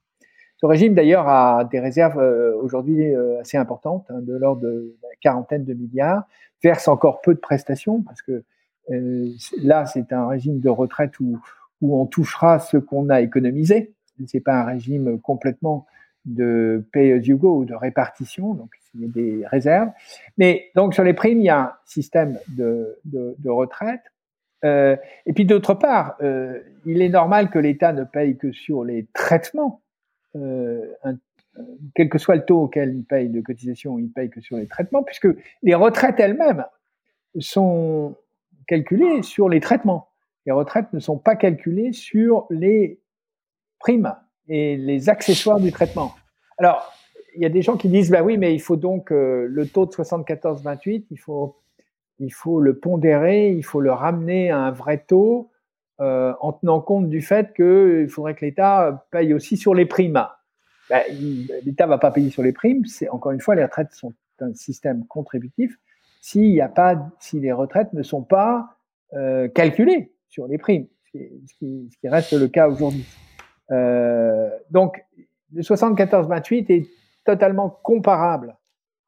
Ce régime, d'ailleurs, a des réserves euh, aujourd'hui euh, assez importantes, hein, de l'ordre de quarantaine de milliards, verse encore peu de prestations, parce que euh, là, c'est un régime de retraite où, où on touchera ce qu'on a économisé. C'est pas un régime complètement de pay as you go ou de répartition, donc il y a des réserves. Mais donc sur les primes, il y a un système de, de, de retraite. Euh, et puis d'autre part, euh, il est normal que l'État ne paye que sur les traitements euh, quel que soit le taux auquel il paye de cotisation, il paye que sur les traitements, puisque les retraites elles-mêmes sont calculées sur les traitements. Les retraites ne sont pas calculées sur les primes et les accessoires du traitement. Alors, il y a des gens qui disent, bah oui, mais il faut donc euh, le taux de 74-28, il faut, il faut le pondérer, il faut le ramener à un vrai taux euh, en tenant compte du fait qu'il faudrait que l'État paye aussi sur les primes. Ben, L'État va pas payer sur les primes. C'est encore une fois, les retraites sont un système contributif. S'il y a pas, si les retraites ne sont pas euh, calculées sur les primes, ce qui, ce qui, reste le cas aujourd'hui. Euh, donc, le 74-28 est totalement comparable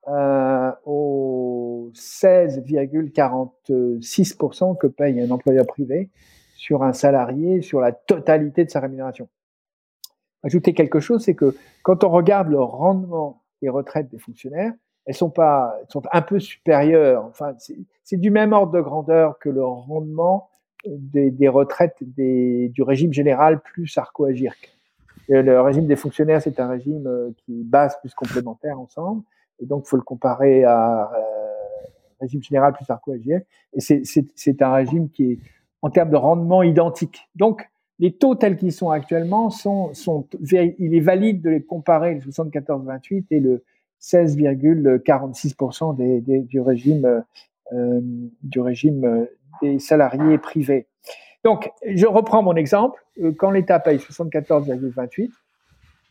euh, aux 16,46% que paye un employeur privé sur un salarié, sur la totalité de sa rémunération. Ajouter quelque chose, c'est que quand on regarde le rendement des retraites des fonctionnaires, elles sont pas, elles sont un peu supérieures. Enfin, c'est du même ordre de grandeur que le rendement des, retraites du régime général plus Arco-Agirc. Le régime des fonctionnaires, c'est un régime euh, qui base plus complémentaire ensemble, et donc faut le comparer à euh, régime général plus Arco-Agirc. Et c'est un régime qui est en termes de rendement identique. Donc, les taux tels qu'ils sont actuellement sont, sont, il est valide de les comparer le 74-28 et le 16,46% des, des, du régime, euh, du régime euh, des salariés privés. Donc, je reprends mon exemple. Quand l'État paye 74,28,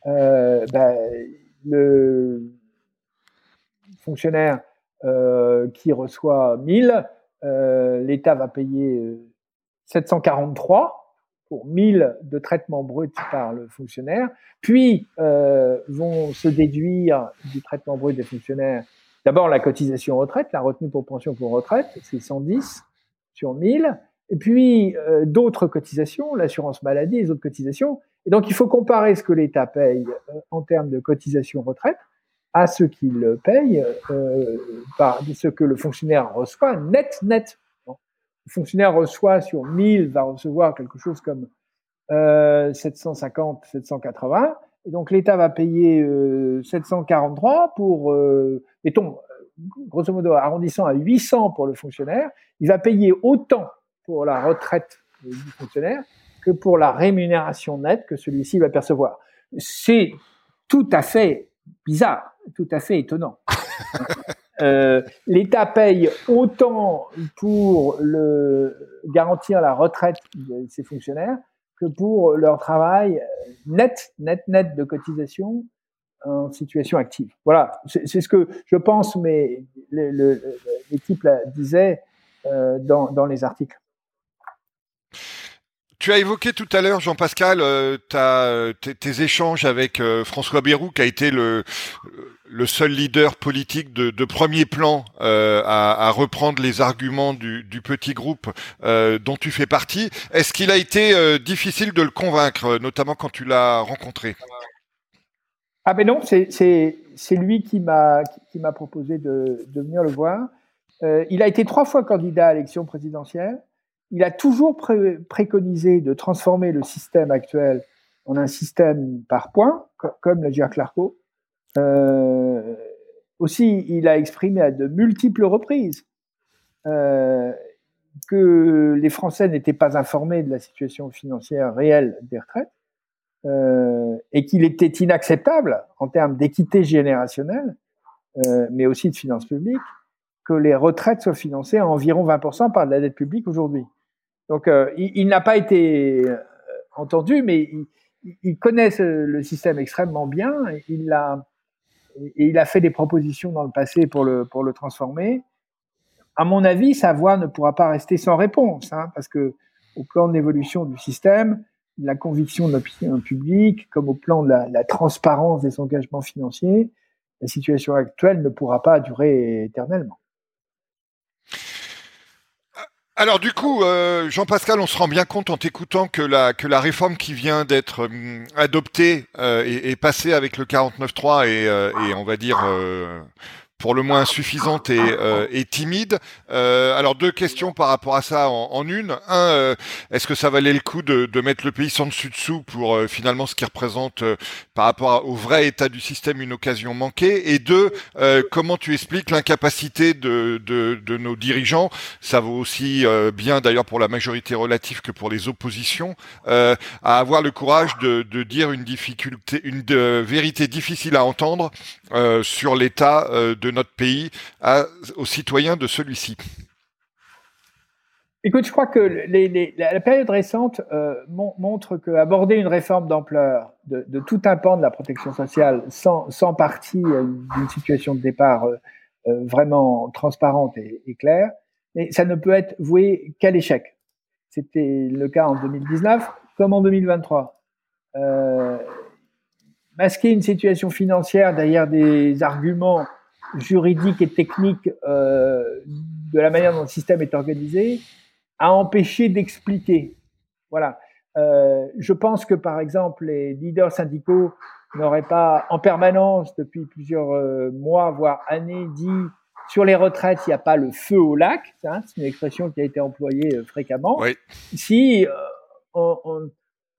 ben, le fonctionnaire qui reçoit 1000, l'État va payer 743 pour 1000 de traitement brut par le fonctionnaire, puis euh, vont se déduire du traitement brut des fonctionnaires d'abord la cotisation retraite, la retenue pour pension pour retraite, c'est 110 sur 1000, et puis euh, d'autres cotisations, l'assurance maladie, les autres cotisations. Et donc il faut comparer ce que l'État paye euh, en termes de cotisation retraite à ce qu'il paye euh, par ce que le fonctionnaire reçoit net, net le fonctionnaire reçoit sur 1000, va recevoir quelque chose comme euh, 750, 780. Et donc l'État va payer euh, 743 pour, euh, mettons, grosso modo, arrondissant à 800 pour le fonctionnaire. Il va payer autant pour la retraite du fonctionnaire que pour la rémunération nette que celui-ci va percevoir. C'est tout à fait bizarre, tout à fait étonnant. Euh, L'État paye autant pour le, garantir la retraite de ses fonctionnaires que pour leur travail net, net, net de cotisation en situation active. Voilà, c'est ce que je pense, mais l'équipe disait euh, dans, dans les articles. Tu as évoqué tout à l'heure, Jean-Pascal, euh, tes, échanges avec euh, François Bayrou, qui a été le, seul leader politique de, premier plan euh, à, reprendre les arguments du, petit groupe euh, dont tu fais partie. Est-ce qu'il a été euh, difficile de le convaincre, notamment quand tu l'as rencontré? Ah ben non, c'est lui qui m'a proposé de, venir le voir. il a été trois fois candidat à l'élection présidentielle il a toujours préconisé de transformer le système actuel en un système par points, comme l'a dit Clarko. Euh, aussi, il a exprimé à de multiples reprises euh, que les Français n'étaient pas informés de la situation financière réelle des retraites euh, et qu'il était inacceptable en termes d'équité générationnelle, mais aussi de finances publiques, que les retraites soient financées à environ 20% par la dette publique aujourd'hui. Donc, euh, il, n'a pas été euh, entendu, mais il, connaît le système extrêmement bien. Il a, et il a fait des propositions dans le passé pour le, pour le transformer. À mon avis, sa voix ne pourra pas rester sans réponse, hein, parce que au plan de l'évolution du système, la conviction de l'opinion publique, comme au plan de la, la, transparence des engagements financiers, la situation actuelle ne pourra pas durer éternellement. Alors du coup, euh, Jean-Pascal, on se rend bien compte en t'écoutant que la que la réforme qui vient d'être hum, adoptée euh, est, passée avec le 49.3 et, euh, et on va dire pour le moins suffisante et, euh, et timide. Euh, alors deux questions par rapport à ça en, une. Un, euh, est-ce que ça valait le coup de, de, mettre le pays sans dessus dessous pour euh, finalement ce qui représente euh, par rapport au vrai état du système une occasion manquée? Et deux, comment tu expliques l'incapacité de, de, de, nos dirigeants? Ça vaut aussi bien d'ailleurs pour la majorité relative que pour les oppositions à avoir le courage de dire une difficulté, une vérité difficile à entendre sur l'état de de notre pays aux citoyens de celui-ci Écoute, je crois que la période récente euh, montre qu'aborder une réforme d'ampleur de, tout un pan de la protection sociale sans, sans partie d'une situation de départ euh, euh, vraiment transparente et, claire, ça ne peut être voué qu'à l'échec. C'était le cas en 2019 comme en 2023. masquer une situation financière derrière des arguments juridique et technique euh, de la manière dont le système est organisé a empêché d'expliquer. Voilà. Euh, je pense que par exemple les leaders syndicaux n'auraient pas en permanence depuis plusieurs euh, mois voire années dit sur les retraites il n'y a pas le feu au lac, hein, c'est une expression qui a été employée euh, fréquemment. Oui. Si euh, on, on,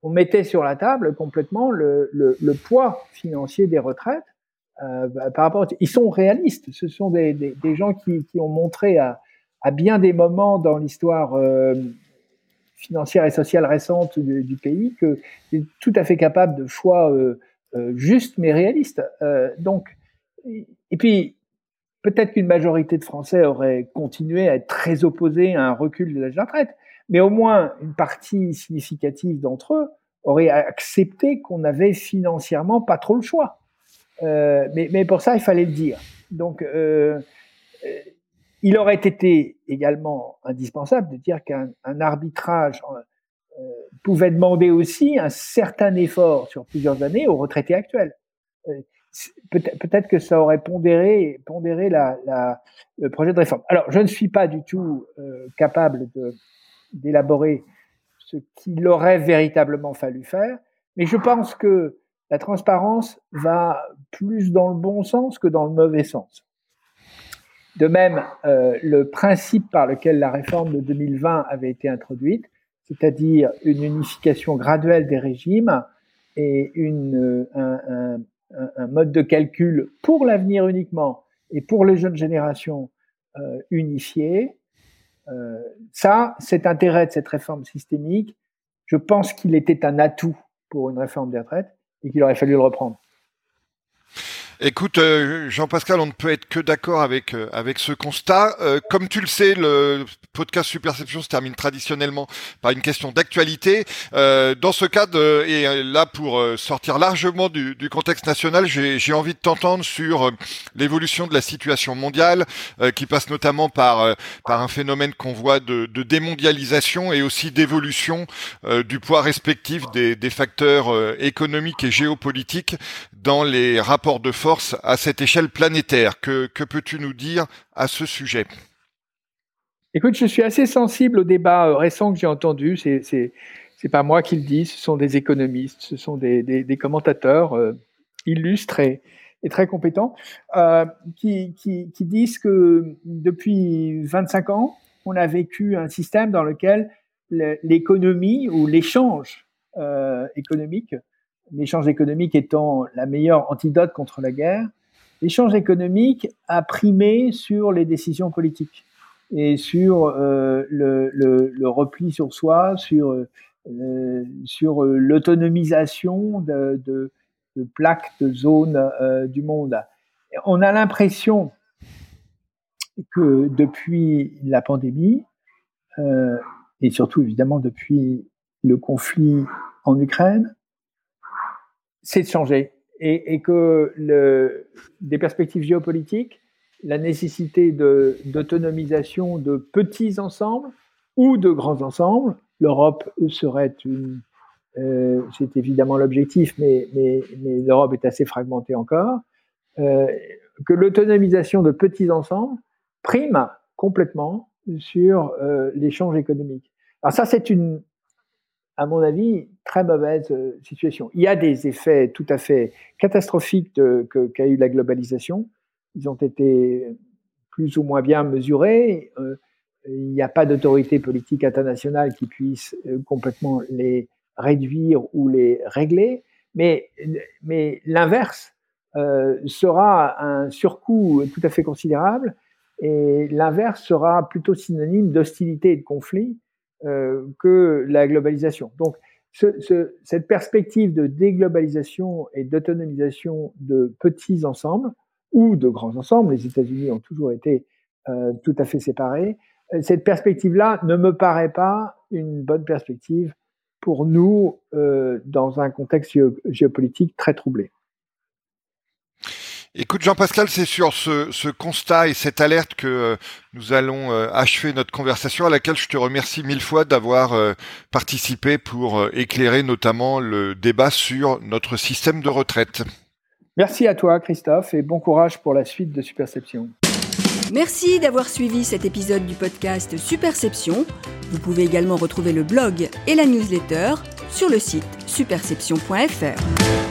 on, mettait sur la table complètement le, le, le poids financier des retraites euh, bah, par rapport, ils sont réalistes. Ce sont des, gens qui, ont montré à, bien des moments dans l'histoire euh, financière et sociale récente du, pays que c'est tout à fait capable de choix euh, justes mais réalistes. Donc, et puis peut-être qu'une majorité de Français aurait continué à être très opposés à un recul de l'âge de la retraite, mais au moins une partie significative d'entre eux aurait accepté qu'on avait financièrement pas trop le choix. Euh, mais, pour ça, il fallait le dire. Donc, euh, euh il aurait été également indispensable de dire qu'un arbitrage pouvait demander aussi un certain effort sur plusieurs années aux retraités actuels. Peut-être que ça aurait pondéré, pondéré le projet de réforme. Alors, je ne suis pas du tout capable d'élaborer ce qu'il aurait véritablement fallu faire, mais je pense que la transparence va plus dans le bon sens que dans le mauvais sens. De même, euh, le principe par lequel la réforme de 2020 avait été introduite, c'est-à-dire une unification graduelle des régimes et une, un, un, mode de calcul pour l'avenir uniquement et pour les jeunes générations euh, unifiées, euh, ça, cet intérêt de cette réforme systémique, je pense qu'il était un atout pour une réforme des retraites et qu'il aurait fallu le reprendre. Écoute, euh, Jean-Pascal, on ne peut être que d'accord avec euh, avec ce constat. Euh, comme tu le sais, le podcast Superception se termine traditionnellement par une question d'actualité. dans ce cadre, et là pour sortir largement du, contexte national, j'ai envie de t'entendre sur l'évolution de la situation mondiale, qui passe notamment par par un phénomène qu'on voit de, de, démondialisation et aussi d'évolution du poids respectif des, des facteurs économiques et géopolitiques dans les rapports de force à cette échelle planétaire. Que, peux-tu nous dire à ce sujet? Écoute, je suis assez sensible au débat euh, récent que j'ai entendu. C'est c'est pas moi qui le dis, ce sont des économistes, ce sont des, commentateurs euh, illustres et, très compétents euh, qui, disent que depuis 25 ans, on a vécu un système dans lequel l'économie ou l'échange économique l'échange économique étant la meilleure antidote contre la guerre, l'échange économique a primé sur les décisions politiques et sur euh, le, repli sur soi, sur, euh, sur l'autonomisation de, plaques, de zones euh, du monde. On a l'impression que depuis la pandémie, euh, et surtout évidemment depuis le conflit en Ukraine, c'est de changer et, que des perspectives géopolitiques, la nécessité d'autonomisation de, petits ensembles ou de grands ensembles, l'Europe serait une, euh, c'est évidemment l'objectif, mais l'Europe est assez fragmentée encore, euh, que l'autonomisation de petits ensembles prime complètement sur euh, l'échange économique. Alors ça, c'est une, à mon avis, très mauvaise euh, situation. Il y a des effets tout à fait catastrophiques qu'a eu la globalisation. Ils ont été plus ou moins bien mesurés. Euh, il n'y a pas d'autorité politique internationale qui puisse euh, complètement les réduire ou les régler. Mais, mais l'inverse sera un surcoût tout à fait considérable et l'inverse sera plutôt synonyme d'hostilité et de conflit que la globalisation. Donc, ce, ce, cette perspective de déglobalisation et d'autonomisation de petits ensembles ou de grands ensembles, les États-Unis ont toujours été euh, tout à fait séparés, euh, cette perspective-là ne me paraît pas une bonne perspective pour nous euh, dans un contexte géopolitique très troublé. Écoute Jean-Pascal, c'est sur ce, constat et cette alerte que euh, nous allons euh, achever notre conversation à laquelle je te remercie mille fois d'avoir euh, participé pour éclairer notamment le débat sur notre système de retraite. Merci à toi Christophe et bon courage pour la suite de Superception. Merci d'avoir suivi cet épisode du podcast Superception. Vous pouvez également retrouver le blog et la newsletter sur le site superception.fr.